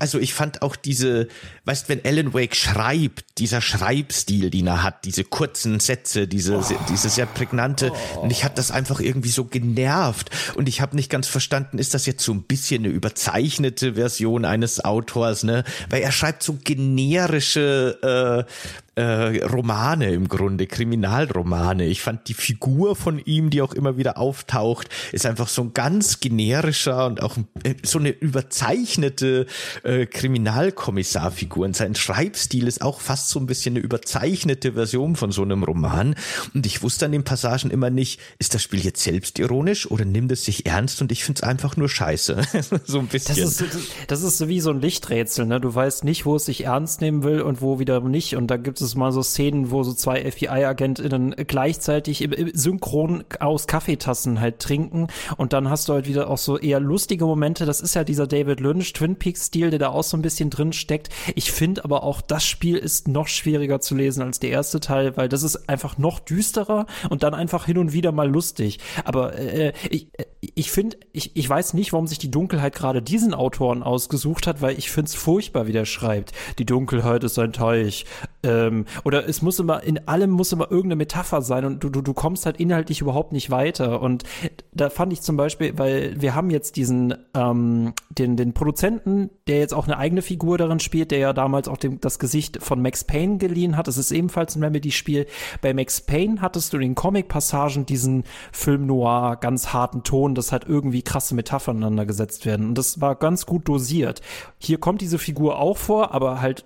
also ich fand auch diese, weißt, wenn Alan Wake schreibt, dieser Schreibstil, den er hat, diese kurzen Sätze, diese, oh. diese sehr prägnante, oh. und ich hatte das einfach irgendwie so genervt und ich habe nicht ganz verstanden, ist das jetzt so ein bisschen eine überzeichnete Version eines Autors, ne? Weil er schreibt so generische äh, äh, Romane im Grunde, Kriminalromane. Ich fand die Figur von ihm, die auch immer wieder auftaucht, ist einfach so ein ganz generischer und auch äh, so eine überzeichnete äh, Kriminalkommissarfigur. Und sein Schreibstil ist auch fast so ein bisschen eine überzeichnete Version von so einem Roman. Und ich wusste an den Passagen immer nicht, ist das Spiel jetzt selbstironisch oder nimmt es sich ernst? Und ich finde es einfach nur scheiße. so ein bisschen. Das ist, das ist wie so ein Lichträtsel, ne? Du weißt nicht, wo es sich ernst nehmen will und wo wieder nicht. Und da gibt es es mal so Szenen, wo so zwei FBI-AgentInnen gleichzeitig im, im synchron aus Kaffeetassen halt trinken und dann hast du halt wieder auch so eher lustige Momente. Das ist ja dieser David Lynch Twin Peaks-Stil, der da auch so ein bisschen drin steckt. Ich finde aber auch, das Spiel ist noch schwieriger zu lesen als der erste Teil, weil das ist einfach noch düsterer und dann einfach hin und wieder mal lustig. Aber äh, ich, äh, ich finde, ich, ich weiß nicht, warum sich die Dunkelheit gerade diesen Autoren ausgesucht hat, weil ich finde es furchtbar, wie der schreibt. Die Dunkelheit ist ein Teich. Ähm, oder es muss immer, in allem muss immer irgendeine Metapher sein und du, du, du kommst halt inhaltlich überhaupt nicht weiter. Und da fand ich zum Beispiel, weil wir haben jetzt diesen, ähm, den, den Produzenten, der jetzt auch eine eigene Figur darin spielt, der ja damals auch dem, das Gesicht von Max Payne geliehen hat. Das ist ebenfalls ein Remedy-Spiel. Bei Max Payne hattest du in den Comic-Passagen diesen Film noir, ganz harten Ton, dass halt irgendwie krasse Metaphern aneinander gesetzt werden. Und das war ganz gut dosiert. Hier kommt diese Figur auch vor, aber halt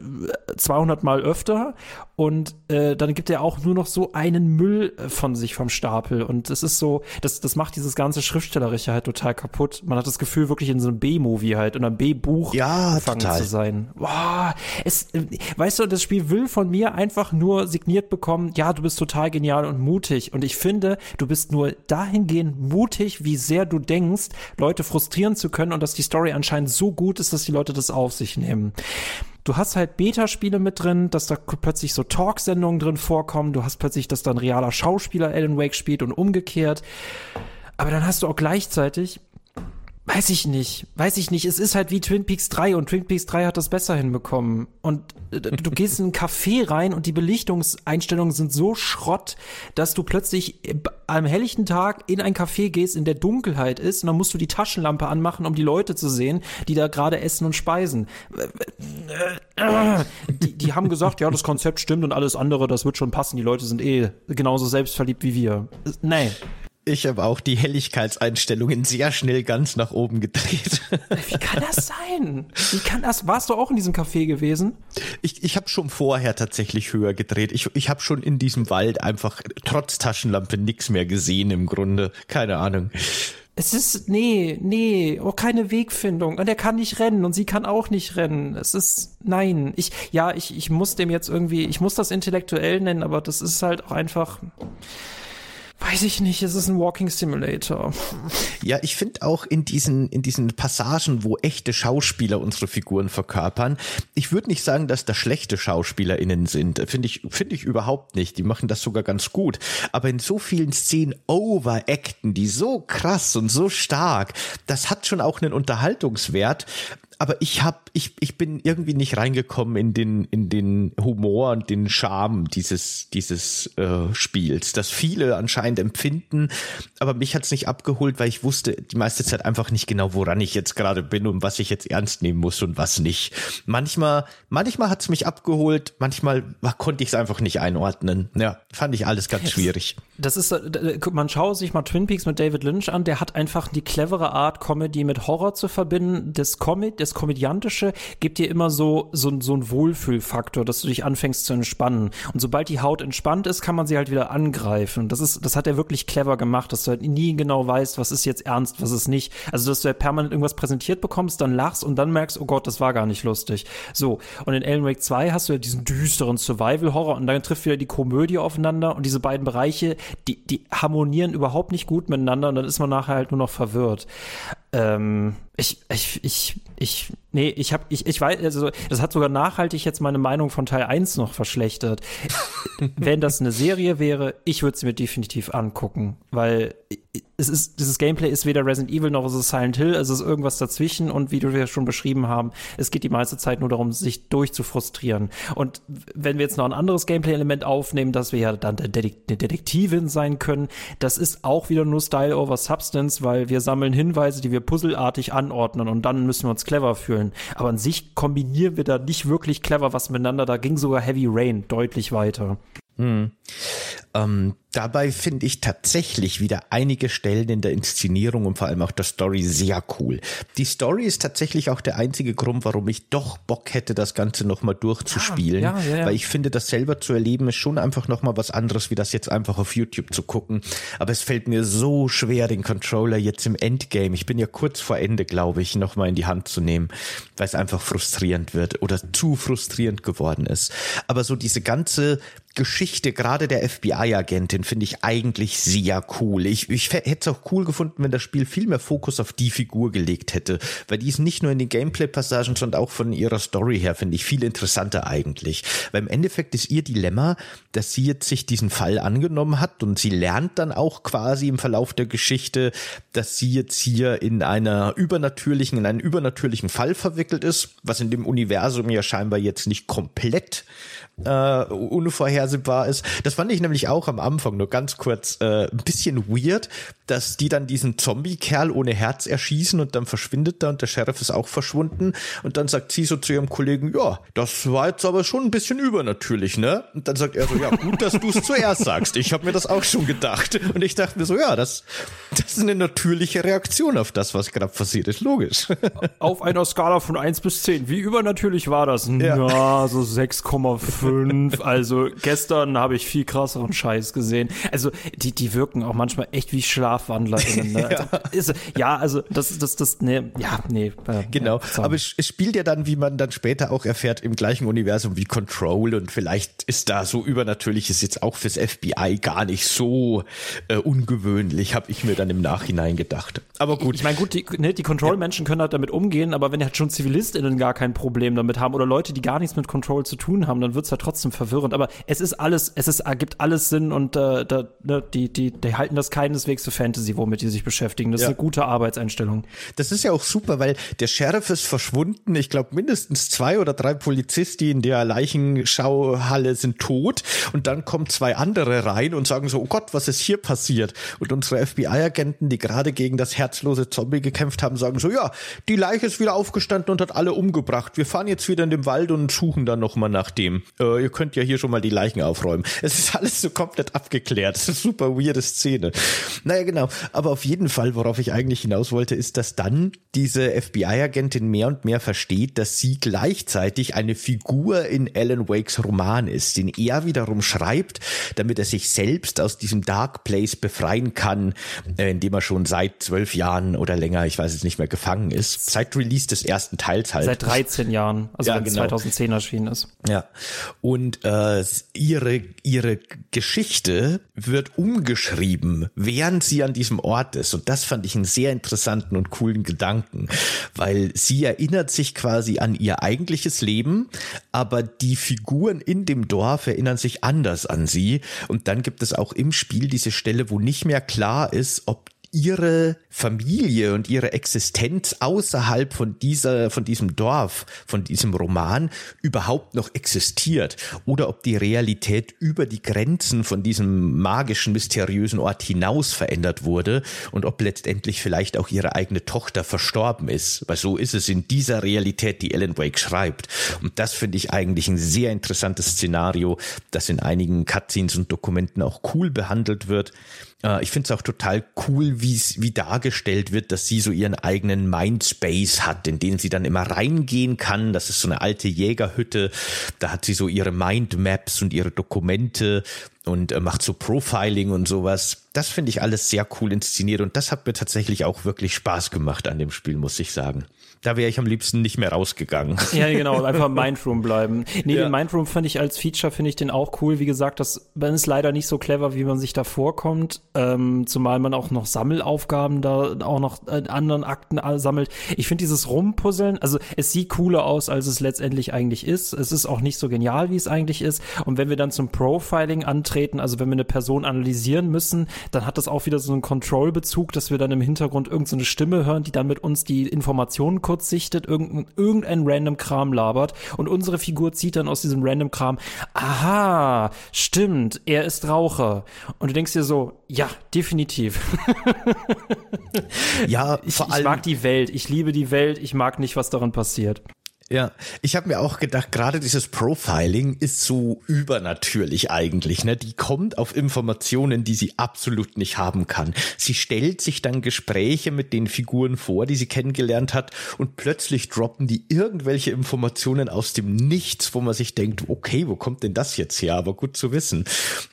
200 Mal öfter. Und äh, dann gibt er auch nur noch so einen Müll äh, von sich vom Stapel. Und das ist so, das, das macht dieses ganze Schriftstellerische halt total kaputt. Man hat das Gefühl, wirklich in so einem B-Movie halt, in einem B-Buch ja, gefangen total. zu sein. Boah, es, äh, weißt du, das Spiel will von mir einfach nur signiert bekommen, ja, du bist total genial und mutig. Und ich finde, du bist nur dahingehend mutig, wie sehr du denkst, Leute frustrieren zu können und dass die Story anscheinend so gut ist, dass die Leute das auf sich nehmen du hast halt Beta-Spiele mit drin, dass da plötzlich so Talksendungen drin vorkommen. Du hast plötzlich, dass da ein realer Schauspieler Alan Wake spielt und umgekehrt. Aber dann hast du auch gleichzeitig Weiß ich nicht, weiß ich nicht. Es ist halt wie Twin Peaks 3 und Twin Peaks 3 hat das besser hinbekommen. Und äh, du gehst in ein Café rein und die Belichtungseinstellungen sind so Schrott, dass du plötzlich am helllichten Tag in ein Café gehst, in der Dunkelheit ist und dann musst du die Taschenlampe anmachen, um die Leute zu sehen, die da gerade essen und speisen. Die, die haben gesagt, ja, das Konzept stimmt und alles andere, das wird schon passen. Die Leute sind eh genauso selbstverliebt wie wir. Nee. Ich habe auch die Helligkeitseinstellungen sehr schnell ganz nach oben gedreht. Wie kann das sein? Wie kann das? Warst du auch in diesem Café gewesen? Ich, ich habe schon vorher tatsächlich höher gedreht. Ich, ich habe schon in diesem Wald einfach trotz Taschenlampe nichts mehr gesehen im Grunde. Keine Ahnung. Es ist, nee, nee, oh, keine Wegfindung. Und er kann nicht rennen und sie kann auch nicht rennen. Es ist, nein. Ich, ja, ich, ich muss dem jetzt irgendwie, ich muss das intellektuell nennen, aber das ist halt auch einfach, Weiß ich nicht, es ist ein Walking Simulator. Ja, ich finde auch in diesen, in diesen Passagen, wo echte Schauspieler unsere Figuren verkörpern, ich würde nicht sagen, dass da schlechte SchauspielerInnen sind. Finde ich, finde ich überhaupt nicht. Die machen das sogar ganz gut. Aber in so vielen Szenen overacten die so krass und so stark, das hat schon auch einen Unterhaltungswert aber ich hab, ich, ich bin irgendwie nicht reingekommen in den, in den Humor und den Charme dieses, dieses äh, Spiels, das viele anscheinend empfinden, aber mich hat's nicht abgeholt, weil ich wusste die meiste Zeit einfach nicht genau, woran ich jetzt gerade bin und was ich jetzt ernst nehmen muss und was nicht. Manchmal, manchmal hat's mich abgeholt, manchmal konnte ich es einfach nicht einordnen. Ja, fand ich alles ganz schwierig. Das ist, äh, man schaue sich mal Twin Peaks mit David Lynch an, der hat einfach die clevere Art, Comedy mit Horror zu verbinden. Das Comedy, das Komödiantische gibt dir immer so, so, so einen Wohlfühlfaktor, dass du dich anfängst zu entspannen. Und sobald die Haut entspannt ist, kann man sie halt wieder angreifen. Das ist, das hat er wirklich clever gemacht, dass du halt nie genau weißt, was ist jetzt ernst, was ist nicht. Also, dass du halt permanent irgendwas präsentiert bekommst, dann lachst und dann merkst, oh Gott, das war gar nicht lustig. So. Und in Alan Wake 2 hast du ja diesen düsteren Survival-Horror und dann trifft wieder die Komödie aufeinander und diese beiden Bereiche, die, die harmonieren überhaupt nicht gut miteinander und dann ist man nachher halt nur noch verwirrt. Ähm, ich, ich, ich, ich, nee, ich habe, ich, ich weiß, also das hat sogar nachhaltig jetzt meine Meinung von Teil 1 noch verschlechtert. Wenn das eine Serie wäre, ich würde es mir definitiv angucken, weil es ist, dieses Gameplay ist weder Resident Evil noch ist es Silent Hill, es ist irgendwas dazwischen und wie du ja schon beschrieben haben, es geht die meiste Zeit nur darum, sich durchzufrustrieren. Und wenn wir jetzt noch ein anderes Gameplay-Element aufnehmen, dass wir ja dann eine Detektivin sein können, das ist auch wieder nur Style over Substance, weil wir sammeln Hinweise, die wir puzzelartig anordnen und dann müssen wir uns clever fühlen. Aber an sich kombinieren wir da nicht wirklich clever was miteinander. Da ging sogar Heavy Rain deutlich weiter. Hm. Ähm, dabei finde ich tatsächlich wieder einige Stellen in der Inszenierung und vor allem auch der Story sehr cool. Die Story ist tatsächlich auch der einzige Grund, warum ich doch Bock hätte, das Ganze nochmal durchzuspielen. Ja, ja, ja, weil ich finde, das selber zu erleben ist schon einfach nochmal was anderes, wie das jetzt einfach auf YouTube zu gucken. Aber es fällt mir so schwer, den Controller jetzt im Endgame, ich bin ja kurz vor Ende, glaube ich, nochmal in die Hand zu nehmen, weil es einfach frustrierend wird oder zu frustrierend geworden ist. Aber so diese ganze Geschichte, gerade der FBI-Agentin, finde ich eigentlich sehr cool. Ich, ich hätte es auch cool gefunden, wenn das Spiel viel mehr Fokus auf die Figur gelegt hätte, weil die ist nicht nur in den Gameplay-Passagen, sondern auch von ihrer Story her, finde ich, viel interessanter eigentlich. Weil im Endeffekt ist ihr Dilemma, dass sie jetzt sich diesen Fall angenommen hat und sie lernt dann auch quasi im Verlauf der Geschichte, dass sie jetzt hier in einer übernatürlichen, in einen übernatürlichen Fall verwickelt ist, was in dem Universum ja scheinbar jetzt nicht komplett äh, unvorhersehbar ist. Das fand ich nämlich auch am Anfang nur ganz kurz äh, ein bisschen weird, dass die dann diesen Zombie-Kerl ohne Herz erschießen und dann verschwindet er und der Sheriff ist auch verschwunden und dann sagt sie so zu ihrem Kollegen, ja, das war jetzt aber schon ein bisschen übernatürlich, ne? Und dann sagt er so, ja, gut, dass du es zuerst sagst. Ich habe mir das auch schon gedacht. Und ich dachte mir so, ja, das, das ist eine natürliche Reaktion auf das, was gerade passiert ist, logisch. Auf einer Skala von eins bis zehn wie übernatürlich war das? Ja, ja so 6,5. Also gestern habe ich viel krasseren Scheiß gesehen. Also die, die wirken auch manchmal echt wie Schlaf SchlafwandlerInnen. Ne? ja. Also, ist, ja, also das, das, das, ne, ja, nee. Äh, genau, ja, aber es, es spielt ja dann, wie man dann später auch erfährt, im gleichen Universum wie Control und vielleicht ist da so übernatürliches jetzt auch fürs FBI gar nicht so äh, ungewöhnlich, habe ich mir dann im Nachhinein gedacht. Aber gut. Ich meine, gut, die, ne, die Control-Menschen können halt damit umgehen, aber wenn halt schon ZivilistInnen gar kein Problem damit haben oder Leute, die gar nichts mit Control zu tun haben, dann wird's halt trotzdem verwirrend. Aber es ist alles, es ist, ergibt alles Sinn und äh, da, ne, die, die, die halten das keineswegs für Fantasy, womit die sich beschäftigen. Das ja. ist eine gute Arbeitseinstellung. Das ist ja auch super, weil der Sheriff ist verschwunden. Ich glaube, mindestens zwei oder drei Polizisten in der Leichenschauhalle sind tot. Und dann kommen zwei andere rein und sagen so, oh Gott, was ist hier passiert? Und unsere FBI-Agenten, die gerade gegen das herzlose Zombie gekämpft haben, sagen so, ja, die Leiche ist wieder aufgestanden und hat alle umgebracht. Wir fahren jetzt wieder in den Wald und suchen dann nochmal nach dem. Äh, ihr könnt ja hier schon mal die Leichen aufräumen. Es ist alles so komplett abgeklärt. Das ist eine super weirde Szene. Naja, genau. Aber auf jeden Fall, worauf ich eigentlich hinaus wollte, ist, dass dann diese FBI-Agentin mehr und mehr versteht, dass sie gleichzeitig eine Figur in Alan Wakes Roman ist, den er wiederum schreibt, damit er sich selbst aus diesem Dark Place befreien kann, äh, indem er schon seit zwölf Jahren oder länger, ich weiß es nicht mehr, gefangen ist. Seit Release des ersten Teils halt. Seit 13 Jahren, also ja, wenn genau. 2010 erschienen ist. Ja. Und äh, ihre, ihre Geschichte wird umgeschrieben, während sie an diesem Ort ist. Und das fand ich einen sehr interessanten und coolen Gedanken, weil sie erinnert sich quasi an ihr eigentliches Leben, aber die Figuren in dem Dorf erinnern sich anders an sie. Und dann gibt es auch im Spiel diese Stelle, wo nicht mehr klar ist, ob ihre Familie und ihre Existenz außerhalb von dieser, von diesem Dorf, von diesem Roman überhaupt noch existiert oder ob die Realität über die Grenzen von diesem magischen, mysteriösen Ort hinaus verändert wurde und ob letztendlich vielleicht auch ihre eigene Tochter verstorben ist. Weil so ist es in dieser Realität, die Ellen Wake schreibt. Und das finde ich eigentlich ein sehr interessantes Szenario, das in einigen Cutscenes und Dokumenten auch cool behandelt wird. Äh, ich finde es auch total cool, wie dargestellt wird, dass sie so ihren eigenen Mindspace hat, in den sie dann immer reingehen kann. Das ist so eine alte Jägerhütte. Da hat sie so ihre Mindmaps und ihre Dokumente und äh, macht so Profiling und sowas. Das finde ich alles sehr cool inszeniert und das hat mir tatsächlich auch wirklich Spaß gemacht an dem Spiel, muss ich sagen. Da wäre ich am liebsten nicht mehr rausgegangen. Ja, genau, einfach Mindroom bleiben. Nee, ja. den Mindroom fand ich als Feature, finde ich den auch cool. Wie gesagt, das ist leider nicht so clever, wie man sich da vorkommt. Ähm, zumal man auch noch Sammelaufgaben da auch noch äh, anderen Akten sammelt. Ich finde dieses Rumpuzzeln, also es sieht cooler aus, als es letztendlich eigentlich ist. Es ist auch nicht so genial, wie es eigentlich ist. Und wenn wir dann zum Profiling antreten, also wenn wir eine Person analysieren müssen, dann hat das auch wieder so einen Control-Bezug, dass wir dann im Hintergrund irgendeine so Stimme hören, die dann mit uns die Informationen kurz kurz sichtet, irgendein, irgendein random Kram labert und unsere Figur zieht dann aus diesem random Kram, aha, stimmt, er ist Raucher. Und du denkst dir so, ja, definitiv. ja, ich, vor allem. Ich mag die Welt, ich liebe die Welt, ich mag nicht, was darin passiert. Ja, ich habe mir auch gedacht, gerade dieses Profiling ist so übernatürlich eigentlich. Ne? Die kommt auf Informationen, die sie absolut nicht haben kann. Sie stellt sich dann Gespräche mit den Figuren vor, die sie kennengelernt hat, und plötzlich droppen die irgendwelche Informationen aus dem Nichts, wo man sich denkt, okay, wo kommt denn das jetzt her? Aber gut zu wissen.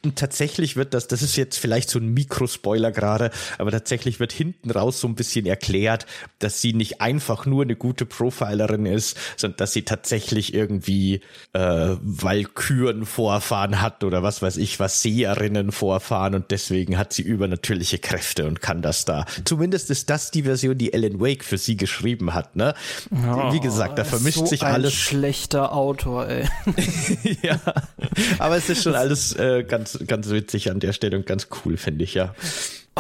Und tatsächlich wird das, das ist jetzt vielleicht so ein Mikrospoiler gerade, aber tatsächlich wird hinten raus so ein bisschen erklärt, dass sie nicht einfach nur eine gute Profilerin ist, sondern dass sie tatsächlich irgendwie äh, Walküren vorfahren hat oder was weiß ich, was Seherinnen vorfahren und deswegen hat sie übernatürliche Kräfte und kann das da. Zumindest ist das die Version, die Ellen Wake für sie geschrieben hat, ne? Oh, Wie gesagt, da vermischt so sich alles. schlechter Autor, ey. ja, aber es ist schon alles äh, ganz, ganz witzig an der Stelle und ganz cool, finde ich, ja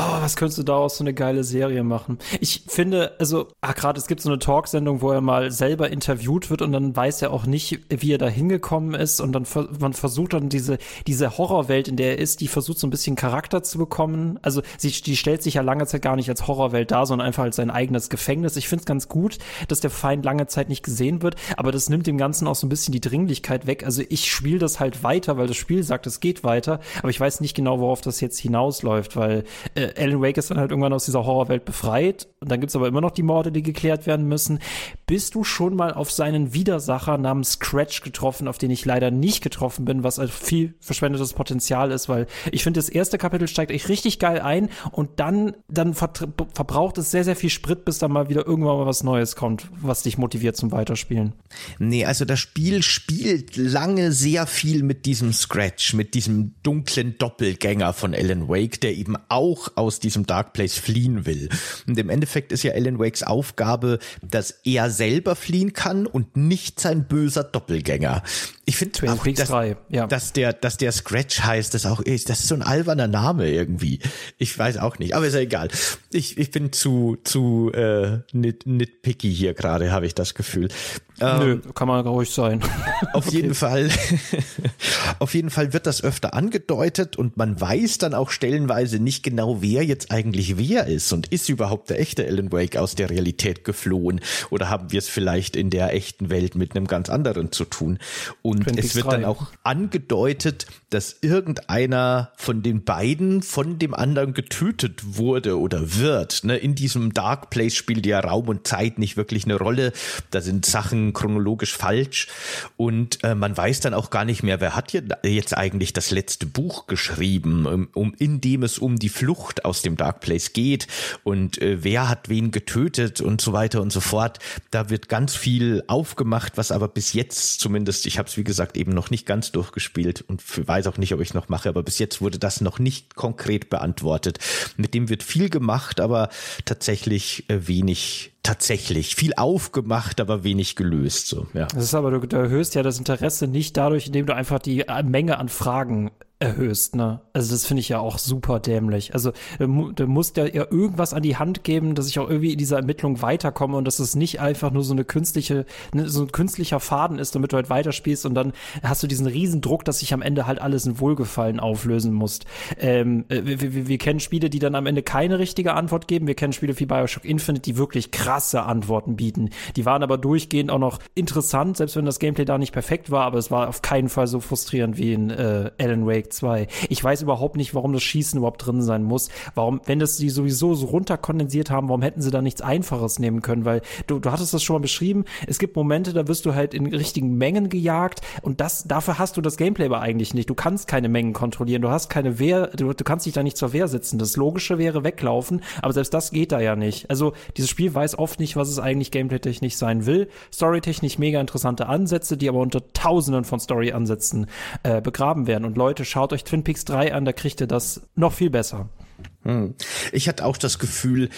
oh, was könntest du daraus so eine geile Serie machen? Ich finde, also, ach, gerade es gibt so eine Talksendung, wo er mal selber interviewt wird und dann weiß er auch nicht, wie er da hingekommen ist und dann man versucht dann diese, diese Horrorwelt, in der er ist, die versucht so ein bisschen Charakter zu bekommen. Also, sie, die stellt sich ja lange Zeit gar nicht als Horrorwelt dar, sondern einfach als sein eigenes Gefängnis. Ich finde es ganz gut, dass der Feind lange Zeit nicht gesehen wird, aber das nimmt dem Ganzen auch so ein bisschen die Dringlichkeit weg. Also, ich spiele das halt weiter, weil das Spiel sagt, es geht weiter, aber ich weiß nicht genau, worauf das jetzt hinausläuft, weil äh, Alan Wake ist dann halt irgendwann aus dieser Horrorwelt befreit. Und dann gibt's aber immer noch die Morde, die geklärt werden müssen. Bist du schon mal auf seinen Widersacher namens Scratch getroffen, auf den ich leider nicht getroffen bin, was also viel verschwendetes Potenzial ist, weil ich finde, das erste Kapitel steigt echt richtig geil ein und dann, dann ver verbraucht es sehr, sehr viel Sprit, bis dann mal wieder irgendwann mal was Neues kommt, was dich motiviert zum Weiterspielen. Nee, also das Spiel spielt lange sehr viel mit diesem Scratch, mit diesem dunklen Doppelgänger von Alan Wake, der eben auch aus diesem Dark Place fliehen will. Und im Endeffekt ist ja Alan Wakes Aufgabe, dass er selber fliehen kann und nicht sein böser Doppelgänger. Ich finde auch, dass, ja. dass der, dass der Scratch heißt, das auch ist, das ist so ein alberner Name irgendwie. Ich weiß auch nicht, aber ist ja egal. Ich, ich bin zu, zu äh, nit, nitpicky hier gerade, habe ich das Gefühl. Nö, ähm, kann man ruhig sein. Auf okay. jeden Fall, auf jeden Fall wird das öfter angedeutet und man weiß dann auch stellenweise nicht genau, wer jetzt eigentlich wer ist und ist überhaupt der echte Alan Wake aus der Realität geflohen oder haben wir es vielleicht in der echten Welt mit einem ganz anderen zu tun? Und es wird 3. dann auch angedeutet, dass irgendeiner von den beiden von dem anderen getötet wurde oder wird. Ne? In diesem Dark Place spielt ja Raum und Zeit nicht wirklich eine Rolle. Da sind Sachen chronologisch falsch und äh, man weiß dann auch gar nicht mehr, wer hat jetzt eigentlich das letzte Buch geschrieben, um, um in dem es um die Flucht aus dem Dark Place geht und äh, wer hat wen getötet und so weiter und so fort. Da wird ganz viel aufgemacht, was aber bis jetzt zumindest, ich habe es wie gesagt eben noch nicht ganz durchgespielt und weiß auch nicht, ob ich noch mache, aber bis jetzt wurde das noch nicht konkret beantwortet. Mit dem wird viel gemacht, aber tatsächlich äh, wenig tatsächlich viel aufgemacht, aber wenig gelöst. So, ja. Das ist aber, du, du erhöhst ja das Interesse nicht dadurch, indem du einfach die äh, Menge an Fragen erhöhst, ne? Also das finde ich ja auch super dämlich. Also du musst ja irgendwas an die Hand geben, dass ich auch irgendwie in dieser Ermittlung weiterkomme und dass es nicht einfach nur so eine künstliche, ne, so ein künstlicher Faden ist, damit du halt weiterspielst und dann hast du diesen riesen Druck, dass sich am Ende halt alles in Wohlgefallen auflösen musst. Ähm, äh, wir, wir, wir kennen Spiele, die dann am Ende keine richtige Antwort geben. Wir kennen Spiele wie Bioshock Infinite, die wirklich krasse Antworten bieten. Die waren aber durchgehend auch noch interessant, selbst wenn das Gameplay da nicht perfekt war, aber es war auf keinen Fall so frustrierend wie in äh, Alan Wake Wake 2. Ich weiß überhaupt nicht, warum das Schießen überhaupt drin sein muss. Warum, wenn das die sowieso so runterkondensiert haben, warum hätten sie da nichts Einfaches nehmen können? Weil du, du hattest das schon mal beschrieben. Es gibt Momente, da wirst du halt in richtigen Mengen gejagt und das, dafür hast du das Gameplay aber eigentlich nicht. Du kannst keine Mengen kontrollieren. Du hast keine Wehr, du, du kannst dich da nicht zur Wehr sitzen. Das Logische wäre weglaufen, aber selbst das geht da ja nicht. Also dieses Spiel weiß oft nicht, was es eigentlich gameplay-technisch sein will. Storytechnisch mega interessante Ansätze, die aber unter tausenden von Story-Ansätzen äh, begraben werden. Und Leute, schaut euch Twin Peaks 3 an, da kriegt ihr das noch viel besser. Hm. Ich hatte auch das Gefühl,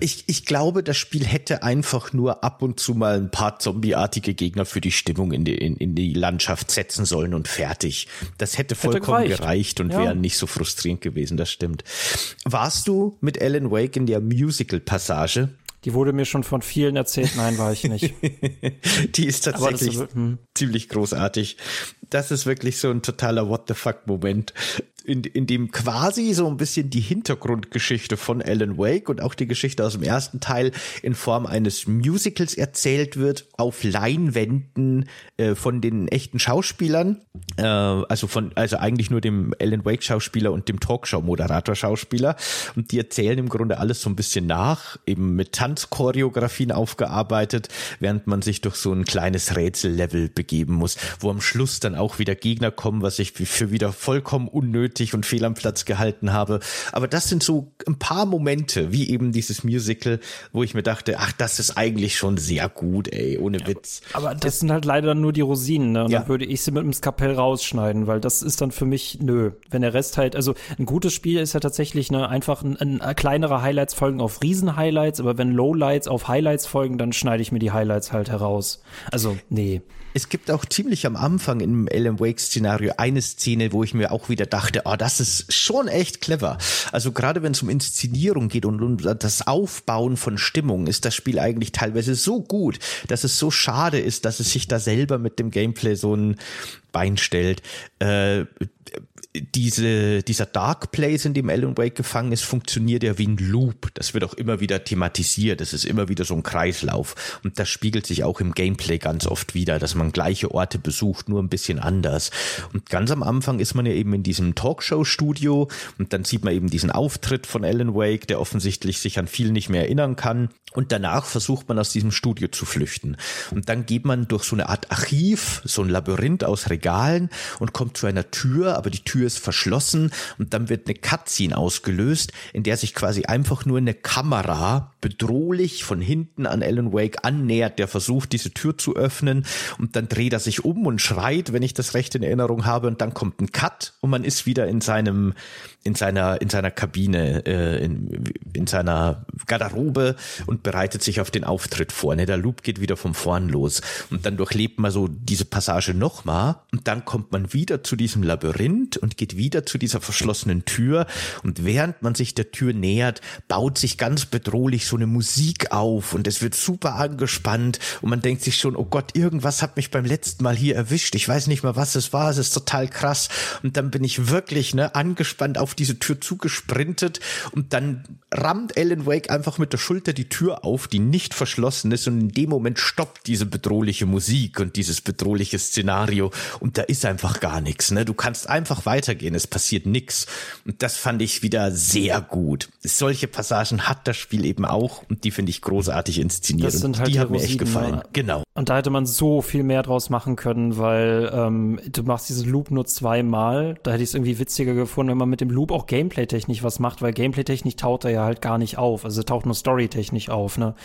ich, ich glaube, das Spiel hätte einfach nur ab und zu mal ein paar zombieartige Gegner für die Stimmung in die, in, in die Landschaft setzen sollen und fertig. Das hätte vollkommen hätte gereicht. gereicht. und ja. wäre nicht so frustrierend gewesen, das stimmt. Warst du mit Alan Wake in der Musical-Passage? Die wurde mir schon von vielen erzählt. Nein, war ich nicht. die ist tatsächlich ist, hm. ziemlich großartig. Das ist wirklich so ein totaler What the fuck Moment in, in dem quasi so ein bisschen die Hintergrundgeschichte von Alan Wake und auch die Geschichte aus dem ersten Teil in Form eines Musicals erzählt wird, auf Leinwänden äh, von den echten Schauspielern, äh, also von, also eigentlich nur dem Alan Wake Schauspieler und dem Talkshow-Moderator Schauspieler. Und die erzählen im Grunde alles so ein bisschen nach, eben mit Tanzchoreografien aufgearbeitet, während man sich durch so ein kleines Rätsellevel begeben muss, wo am Schluss dann auch wieder Gegner kommen, was ich für wieder vollkommen unnötig und fehl am Platz gehalten habe. Aber das sind so ein paar Momente, wie eben dieses Musical, wo ich mir dachte, ach, das ist eigentlich schon sehr gut, ey, ohne ja, Witz. Aber das, das, sind halt leider nur die Rosinen, ne? Und ja. dann würde ich sie mit dem Skapell rausschneiden, weil das ist dann für mich, nö. Wenn der Rest halt, also ein gutes Spiel ist ja tatsächlich ne, einfach ein, ein kleinere Highlights folgen auf Riesen-Highlights, aber wenn Lowlights auf Highlights folgen, dann schneide ich mir die Highlights halt heraus. Also, nee. Es gibt auch ziemlich am Anfang im Alan Wake Szenario eine Szene, wo ich mir auch wieder dachte, oh, das ist schon echt clever. Also gerade wenn es um Inszenierung geht und um das Aufbauen von Stimmung, ist das Spiel eigentlich teilweise so gut, dass es so schade ist, dass es sich da selber mit dem Gameplay so ein Bein stellt. Äh, diese, dieser Dark Place, in dem Alan Wake gefangen ist, funktioniert ja wie ein Loop. Das wird auch immer wieder thematisiert. Das ist immer wieder so ein Kreislauf. Und das spiegelt sich auch im Gameplay ganz oft wieder, dass man gleiche Orte besucht, nur ein bisschen anders. Und ganz am Anfang ist man ja eben in diesem Talkshow-Studio und dann sieht man eben diesen Auftritt von Alan Wake, der offensichtlich sich an viel nicht mehr erinnern kann. Und danach versucht man aus diesem Studio zu flüchten. Und dann geht man durch so eine Art Archiv, so ein Labyrinth aus Regalen und kommt zu einer Tür, aber die Tür ist verschlossen und dann wird eine Cutscene ausgelöst, in der sich quasi einfach nur eine Kamera bedrohlich von hinten an Alan Wake annähert, der versucht, diese Tür zu öffnen und dann dreht er sich um und schreit, wenn ich das recht in Erinnerung habe und dann kommt ein Cut und man ist wieder in seinem in seiner in seiner Kabine äh, in, in seiner Garderobe und bereitet sich auf den Auftritt vor. Ne? Der Loop geht wieder vom Vorn los und dann durchlebt man so diese Passage nochmal und dann kommt man wieder zu diesem Labyrinth und geht wieder zu dieser verschlossenen Tür und während man sich der Tür nähert, baut sich ganz bedrohlich so eine Musik auf und es wird super angespannt und man denkt sich schon, oh Gott, irgendwas hat mich beim letzten Mal hier erwischt. Ich weiß nicht mal, was es war. Es ist total krass und dann bin ich wirklich ne angespannt auf diese Tür zugesprintet und dann rammt Alan Wake einfach mit der Schulter die Tür auf, die nicht verschlossen ist und in dem Moment stoppt diese bedrohliche Musik und dieses bedrohliche Szenario und da ist einfach gar nichts. Ne? Du kannst einfach weitergehen, es passiert nichts und das fand ich wieder sehr gut. Solche Passagen hat das Spiel eben auch und die finde ich großartig inszeniert das sind halt die, haben mir echt gefallen. Ne? Genau. Und da hätte man so viel mehr draus machen können, weil ähm, du machst diesen Loop nur zweimal. Da hätte ich es irgendwie witziger gefunden, wenn man mit dem Loop auch gameplay-technisch was macht, weil gameplay-technisch taucht er ja halt gar nicht auf. Also taucht nur story-technisch auf, ne?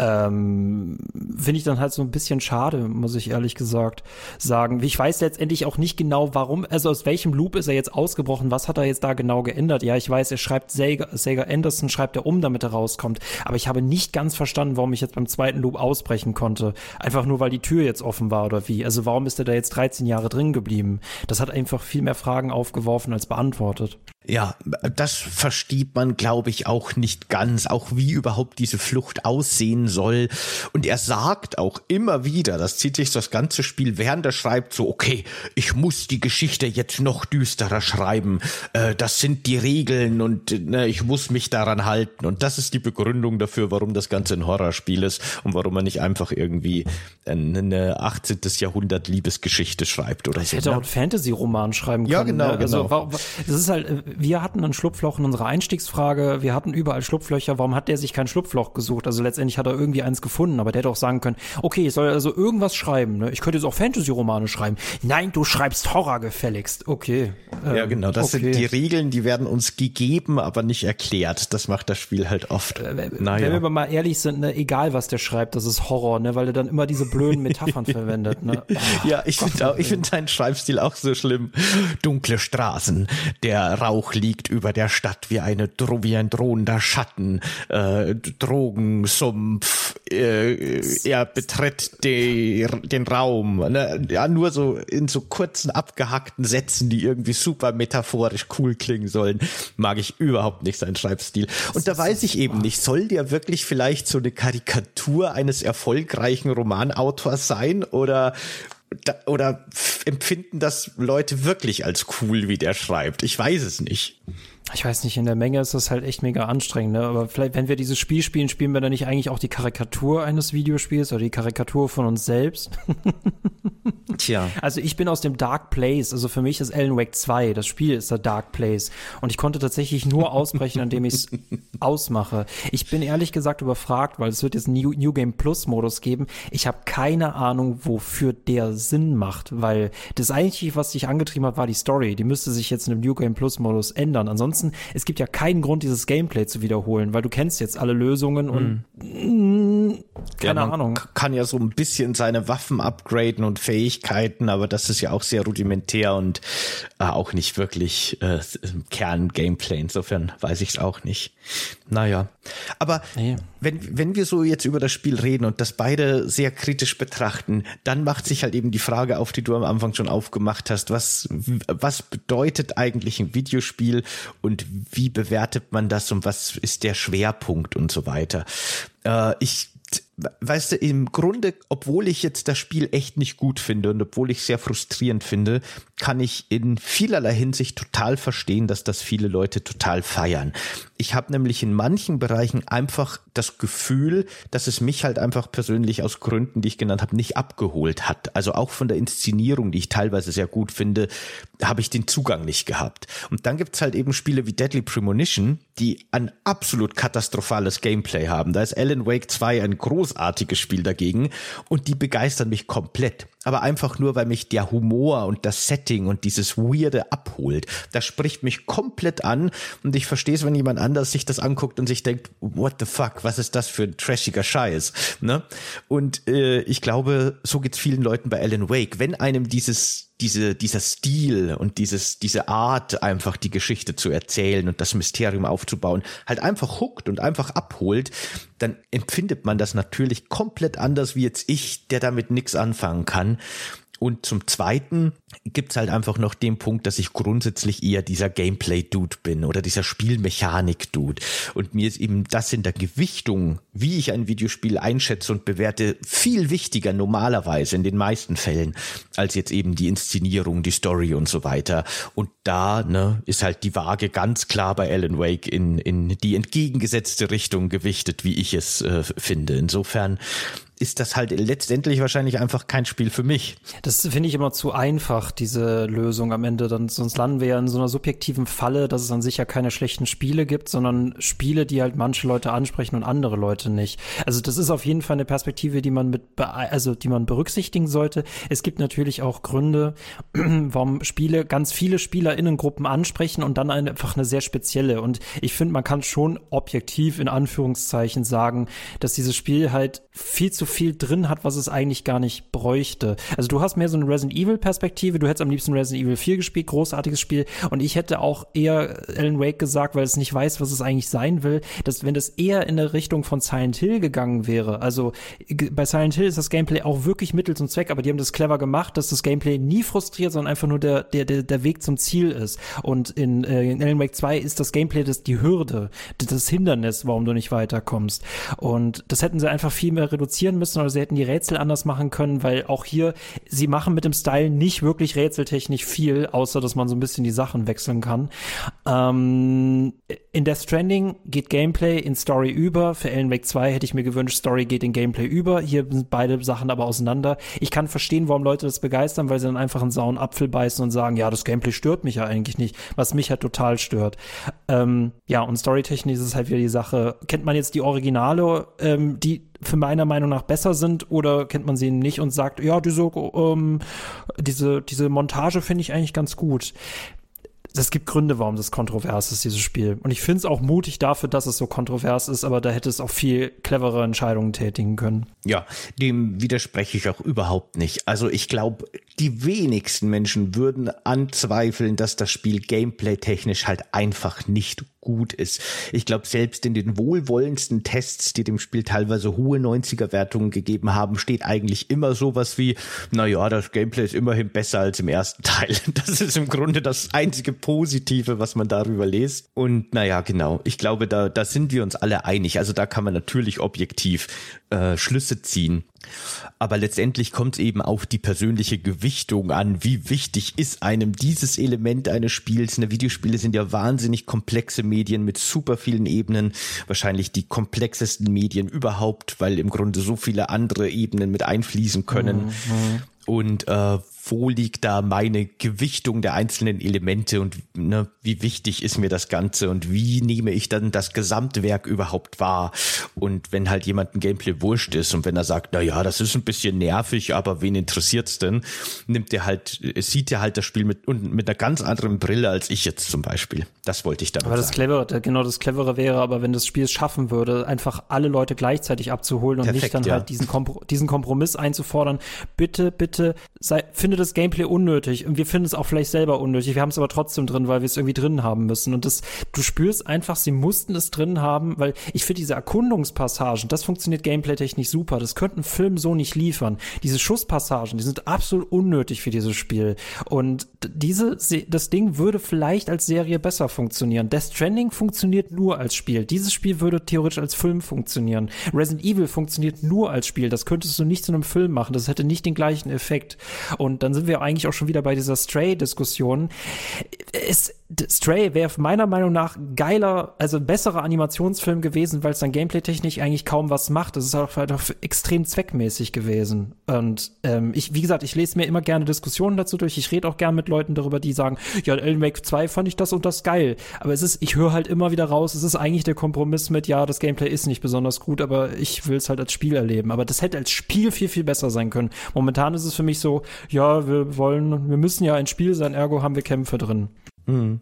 Ähm, Finde ich dann halt so ein bisschen schade, muss ich ehrlich gesagt sagen. Ich weiß letztendlich auch nicht genau, warum, also aus welchem Loop ist er jetzt ausgebrochen, was hat er jetzt da genau geändert? Ja, ich weiß, er schreibt Sega, Sega Anderson, schreibt er um, damit er rauskommt. Aber ich habe nicht ganz verstanden, warum ich jetzt beim zweiten Loop ausbrechen konnte. Einfach nur, weil die Tür jetzt offen war oder wie. Also warum ist er da jetzt 13 Jahre drin geblieben? Das hat einfach viel mehr Fragen aufgeworfen als beantwortet. Ja, das versteht man, glaube ich, auch nicht ganz, auch wie überhaupt diese Flucht aussehen soll. Und er sagt auch immer wieder, das zieht sich das ganze Spiel, während er schreibt, so, okay, ich muss die Geschichte jetzt noch düsterer schreiben. Äh, das sind die Regeln und ne, ich muss mich daran halten. Und das ist die Begründung dafür, warum das Ganze ein Horrorspiel ist und warum man nicht einfach irgendwie eine 18. Jahrhundert Liebesgeschichte schreibt oder ich so. Hätte ne? auch einen Fantasy-Roman schreiben können. Ja, genau, ne? Also, genau. das ist halt, wir hatten ein Schlupfloch in unserer Einstiegsfrage, wir hatten überall Schlupflöcher, warum hat der sich kein Schlupfloch gesucht? Also letztendlich hat er irgendwie eins gefunden, aber der hätte auch sagen können, okay, ich soll also irgendwas schreiben, ne? Ich könnte jetzt auch Fantasy-Romane schreiben. Nein, du schreibst Horror gefälligst. Okay. Ja, ähm, genau. Das okay. sind die Regeln, die werden uns gegeben, aber nicht erklärt. Das macht das Spiel halt oft. Äh, Wenn naja. wir aber mal ehrlich sind, ne, egal was der schreibt, das ist Horror, ne, weil er dann immer diese blöden Metaphern verwendet, ne. Ja, ich finde finde deinen Schreibstil auch so schlimm. Dunkle Straßen, der Rauch liegt über der Stadt wie eine wie ein drohender Schatten, äh, Drogensumpf, äh, er betritt die, den Raum, ne? ja, nur so in so kurzen abgehackten Sätzen, die irgendwie super metaphorisch cool klingen sollen, mag ich überhaupt nicht seinen Schreibstil. Und da weiß ich eben nicht, soll der wirklich vielleicht so eine Karikatur eines erfolgreichen Romanautors sein oder oder empfinden das Leute wirklich als cool, wie der schreibt? Ich weiß es nicht. Ich weiß nicht, in der Menge ist das halt echt mega anstrengend, ne? Aber vielleicht, wenn wir dieses Spiel spielen, spielen wir dann nicht eigentlich auch die Karikatur eines Videospiels oder die Karikatur von uns selbst? Tja. Also ich bin aus dem Dark Place, also für mich ist Alan Wake 2, das Spiel ist der Dark Place und ich konnte tatsächlich nur ausbrechen, indem ich es ausmache. Ich bin ehrlich gesagt überfragt, weil es wird jetzt einen New, New Game Plus Modus geben. Ich habe keine Ahnung, wofür der Sinn macht, weil das eigentliche, was dich angetrieben hat, war die Story. Die müsste sich jetzt in dem New Game Plus Modus ändern. Ansonsten, es gibt ja keinen Grund, dieses Gameplay zu wiederholen, weil du kennst jetzt alle Lösungen und mm, keine ja, man Ahnung. kann ja so ein bisschen seine Waffen upgraden und Fähigkeiten, aber das ist ja auch sehr rudimentär und äh, auch nicht wirklich äh, Kern-Gameplay. Insofern weiß ich es auch nicht. Naja. Aber Nee. wenn, wenn wir so jetzt über das Spiel reden und das beide sehr kritisch betrachten, dann macht sich halt eben die Frage auf, die du am Anfang schon aufgemacht hast. Was, was bedeutet eigentlich ein Videospiel und wie bewertet man das und was ist der Schwerpunkt und so weiter? Äh, ich weißt du, im Grunde, obwohl ich jetzt das Spiel echt nicht gut finde und obwohl ich sehr frustrierend finde, kann ich in vielerlei Hinsicht total verstehen, dass das viele Leute total feiern. Ich habe nämlich in manchen Bereichen einfach das Gefühl, dass es mich halt einfach persönlich aus Gründen, die ich genannt habe, nicht abgeholt hat. Also auch von der Inszenierung, die ich teilweise sehr gut finde, habe ich den Zugang nicht gehabt. Und dann gibt's halt eben Spiele wie Deadly Premonition, die ein absolut katastrophales Gameplay haben. Da ist Alan Wake 2 ein großartiges Spiel dagegen und die begeistern mich komplett. Aber einfach nur, weil mich der Humor und das Setting und dieses Weirde abholt. Das spricht mich komplett an und ich verstehe es, wenn jemand anders sich das anguckt und sich denkt, what the fuck, was ist das für ein trashiger Scheiß? Ne? Und äh, ich glaube, so geht's vielen Leuten bei Alan Wake. Wenn einem dieses diese, dieser Stil und dieses, diese Art, einfach die Geschichte zu erzählen und das Mysterium aufzubauen, halt einfach huckt und einfach abholt, dann empfindet man das natürlich komplett anders wie jetzt ich, der damit nichts anfangen kann. Und zum Zweiten gibt's halt einfach noch den Punkt, dass ich grundsätzlich eher dieser Gameplay-Dude bin oder dieser Spielmechanik-Dude. Und mir ist eben das in der Gewichtung, wie ich ein Videospiel einschätze und bewerte, viel wichtiger normalerweise in den meisten Fällen, als jetzt eben die Inszenierung, die Story und so weiter. Und da ne, ist halt die Waage ganz klar bei Alan Wake in, in die entgegengesetzte Richtung gewichtet, wie ich es äh, finde. Insofern ist das halt letztendlich wahrscheinlich einfach kein Spiel für mich. Das finde ich immer zu einfach, diese Lösung am Ende. Dann, sonst landen wir ja in so einer subjektiven Falle, dass es an sich ja keine schlechten Spiele gibt, sondern Spiele, die halt manche Leute ansprechen und andere Leute nicht. Also das ist auf jeden Fall eine Perspektive, die man mit, also die man berücksichtigen sollte. Es gibt natürlich auch Gründe, warum Spiele ganz viele SpielerInnengruppen ansprechen und dann einfach eine sehr spezielle. Und ich finde, man kann schon objektiv in Anführungszeichen sagen, dass dieses Spiel halt viel zu viel drin hat, was es eigentlich gar nicht bräuchte. Also du hast mehr so eine Resident Evil Perspektive, du hättest am liebsten Resident Evil 4 gespielt, großartiges Spiel und ich hätte auch eher Alan Wake gesagt, weil es nicht weiß, was es eigentlich sein will, dass wenn das eher in der Richtung von Silent Hill gegangen wäre, also bei Silent Hill ist das Gameplay auch wirklich Mittel zum Zweck, aber die haben das clever gemacht, dass das Gameplay nie frustriert, sondern einfach nur der, der, der, Weg zum Ziel ist. Und in, äh, in Alan Wake 2 ist das Gameplay das die Hürde, das Hindernis, warum du nicht weiterkommst. Und das hätten sie einfach viel mehr reduzieren müssen oder sie hätten die Rätsel anders machen können, weil auch hier, sie machen mit dem Style nicht wirklich rätseltechnisch viel, außer dass man so ein bisschen die Sachen wechseln kann. Ähm, in Death Stranding geht Gameplay in Story über. Für Alan Wake 2 hätte ich mir gewünscht, Story geht in Gameplay über. Hier sind beide Sachen aber auseinander. Ich kann verstehen, warum Leute das begeistern, weil sie dann einfach einen sauren Apfel beißen und sagen, ja, das Gameplay stört mich ja eigentlich nicht, was mich halt total stört. Ähm, ja, und storytechnisch ist es halt wieder die Sache, kennt man jetzt die Originale, ähm, die für meiner Meinung nach besser sind oder kennt man sie nicht und sagt, ja, diese, ähm, diese, diese Montage finde ich eigentlich ganz gut es gibt Gründe, warum das kontrovers ist, dieses Spiel. Und ich finde es auch mutig dafür, dass es so kontrovers ist, aber da hätte es auch viel clevere Entscheidungen tätigen können. Ja, dem widerspreche ich auch überhaupt nicht. Also ich glaube, die wenigsten Menschen würden anzweifeln, dass das Spiel gameplay-technisch halt einfach nicht gut ist. Ich glaube, selbst in den wohlwollendsten Tests, die dem Spiel teilweise hohe 90er-Wertungen gegeben haben, steht eigentlich immer sowas wie, na ja, das Gameplay ist immerhin besser als im ersten Teil. Das ist im Grunde das einzige Positive, was man darüber liest. Und naja, genau. Ich glaube, da, da sind wir uns alle einig. Also da kann man natürlich objektiv äh, Schlüsse ziehen. Aber letztendlich kommt es eben auf die persönliche Gewichtung an. Wie wichtig ist einem dieses Element eines Spiels? Ne, Videospiele sind ja wahnsinnig komplexe Medien mit super vielen Ebenen. Wahrscheinlich die komplexesten Medien überhaupt, weil im Grunde so viele andere Ebenen mit einfließen können. Mhm. Und äh, wo liegt da meine Gewichtung der einzelnen Elemente und ne, wie wichtig ist mir das Ganze und wie nehme ich dann das Gesamtwerk überhaupt wahr? Und wenn halt jemand ein Gameplay wurscht ist und wenn er sagt, na ja, das ist ein bisschen nervig, aber wen interessiert's denn? Nimmt er halt, sieht er halt das Spiel mit, mit einer ganz anderen Brille als ich jetzt zum Beispiel. Das wollte ich damit aber das sagen. Clevere, genau das Clevere wäre, aber wenn das Spiel es schaffen würde, einfach alle Leute gleichzeitig abzuholen und Perfekt, nicht dann ja. halt diesen, Kompro diesen Kompromiss einzufordern, bitte, bitte, sei, finde das Gameplay unnötig und wir finden es auch vielleicht selber unnötig. Wir haben es aber trotzdem drin, weil wir es irgendwie drin haben müssen. Und das, du spürst einfach, sie mussten es drin haben, weil ich finde diese Erkundungspassagen, das funktioniert gameplay-technisch super. Das könnte ein Film so nicht liefern. Diese Schusspassagen, die sind absolut unnötig für dieses Spiel. Und diese, das Ding würde vielleicht als Serie besser funktionieren. Death Stranding funktioniert nur als Spiel. Dieses Spiel würde theoretisch als Film funktionieren. Resident Evil funktioniert nur als Spiel. Das könntest du nicht zu einem Film machen. Das hätte nicht den gleichen Effekt. Und dann sind wir eigentlich auch schon wieder bei dieser Stray-Diskussion. Stray wäre meiner Meinung nach geiler, also besserer Animationsfilm gewesen, weil es dann gameplay-technisch eigentlich kaum was macht. Das ist auch, halt auch extrem zweckmäßig gewesen. Und ähm, ich, wie gesagt, ich lese mir immer gerne Diskussionen dazu durch. Ich rede auch gerne mit Leuten darüber, die sagen, ja, Alan Wake 2 fand ich das und das geil. Aber es ist, ich höre halt immer wieder raus, es ist eigentlich der Kompromiss mit, ja, das Gameplay ist nicht besonders gut, aber ich will es halt als Spiel erleben. Aber das hätte als Spiel viel, viel besser sein können. Momentan ist es für mich so, ja, wir wollen, wir müssen ja ein Spiel sein, ergo haben wir Kämpfe drin. Mhm.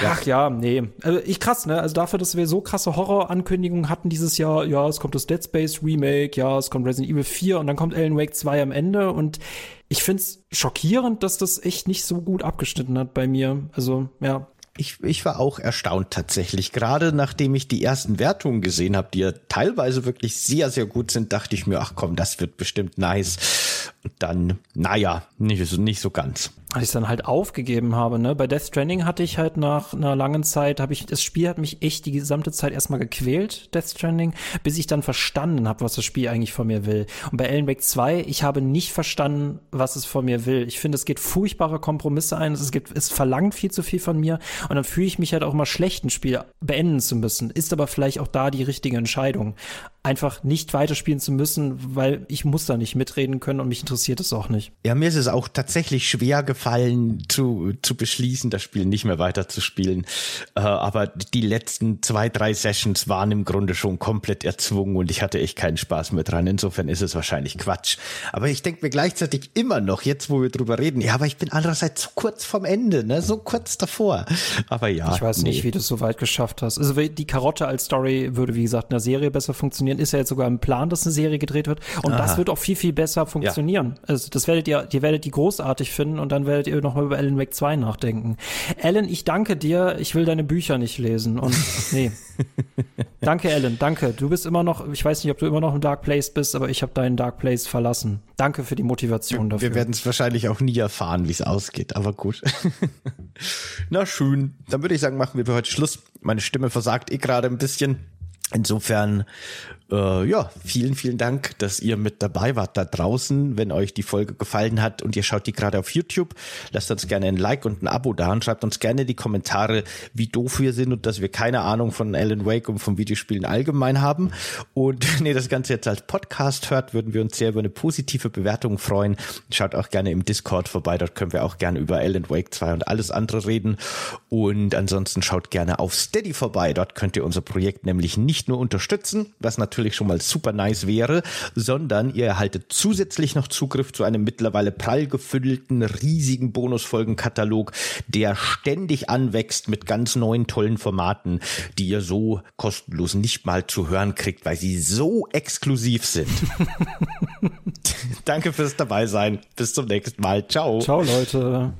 Ja. Ach ja, nee. Also ich krass, ne? Also dafür, dass wir so krasse Horror-Ankündigungen hatten dieses Jahr, ja, es kommt das Dead Space Remake, ja, es kommt Resident Evil 4 und dann kommt Alan Wake 2 am Ende und ich find's schockierend, dass das echt nicht so gut abgeschnitten hat bei mir. Also, ja. Ich, ich war auch erstaunt tatsächlich. Gerade nachdem ich die ersten Wertungen gesehen habe, die ja teilweise wirklich sehr, sehr gut sind, dachte ich mir, ach komm, das wird bestimmt nice. Und dann, naja, nicht, nicht so ganz als ich dann halt aufgegeben habe, ne? Bei Death Stranding hatte ich halt nach einer langen Zeit, habe ich, das Spiel hat mich echt die gesamte Zeit erstmal gequält, Death Stranding, bis ich dann verstanden habe, was das Spiel eigentlich von mir will. Und bei Alan Wake 2, ich habe nicht verstanden, was es von mir will. Ich finde, es geht furchtbare Kompromisse ein, es gibt, es verlangt viel zu viel von mir und dann fühle ich mich halt auch mal schlecht, ein Spiel beenden zu müssen. Ist aber vielleicht auch da die richtige Entscheidung einfach nicht weiterspielen zu müssen, weil ich muss da nicht mitreden können und mich interessiert es auch nicht. Ja, mir ist es auch tatsächlich schwer gefallen zu, zu beschließen, das Spiel nicht mehr weiterzuspielen. Äh, aber die letzten zwei, drei Sessions waren im Grunde schon komplett erzwungen und ich hatte echt keinen Spaß mehr dran. Insofern ist es wahrscheinlich Quatsch. Aber ich denke mir gleichzeitig immer noch, jetzt wo wir drüber reden, ja, aber ich bin andererseits so kurz vom Ende, ne, so kurz davor. Aber ja. Ich weiß nee. nicht, wie du es so weit geschafft hast. Also die Karotte als Story würde, wie gesagt, in der Serie besser funktionieren Alan ist ja jetzt sogar im Plan, dass eine Serie gedreht wird. Und Aha. das wird auch viel, viel besser funktionieren. Ja. Also das werdet ihr, ihr werdet die großartig finden und dann werdet ihr nochmal über Alan Wake 2 nachdenken. Alan, ich danke dir. Ich will deine Bücher nicht lesen. Und nee. danke, Alan. Danke. Du bist immer noch, ich weiß nicht, ob du immer noch im Dark Place bist, aber ich habe deinen Dark Place verlassen. Danke für die Motivation dafür. Wir werden es wahrscheinlich auch nie erfahren, wie es ausgeht, aber gut. Na schön. Dann würde ich sagen, machen wir für heute Schluss. Meine Stimme versagt eh gerade ein bisschen. Insofern äh, ja, vielen, vielen Dank, dass ihr mit dabei wart da draußen. Wenn euch die Folge gefallen hat und ihr schaut die gerade auf YouTube, lasst uns gerne ein Like und ein Abo da und schreibt uns gerne die Kommentare, wie doof wir sind und dass wir keine Ahnung von Alan Wake und vom Videospielen allgemein haben. Und nee, das Ganze jetzt als Podcast hört, würden wir uns sehr über eine positive Bewertung freuen. Schaut auch gerne im Discord vorbei, dort können wir auch gerne über Alan Wake 2 und alles andere reden. Und ansonsten schaut gerne auf Steady vorbei. Dort könnt ihr unser Projekt nämlich nicht nur unterstützen, was natürlich natürlich schon mal super nice wäre, sondern ihr erhaltet zusätzlich noch Zugriff zu einem mittlerweile prall gefüllten, riesigen Bonusfolgenkatalog, der ständig anwächst mit ganz neuen tollen Formaten, die ihr so kostenlos nicht mal zu hören kriegt, weil sie so exklusiv sind. Danke fürs dabei sein. Bis zum nächsten Mal. Ciao. Ciao, Leute.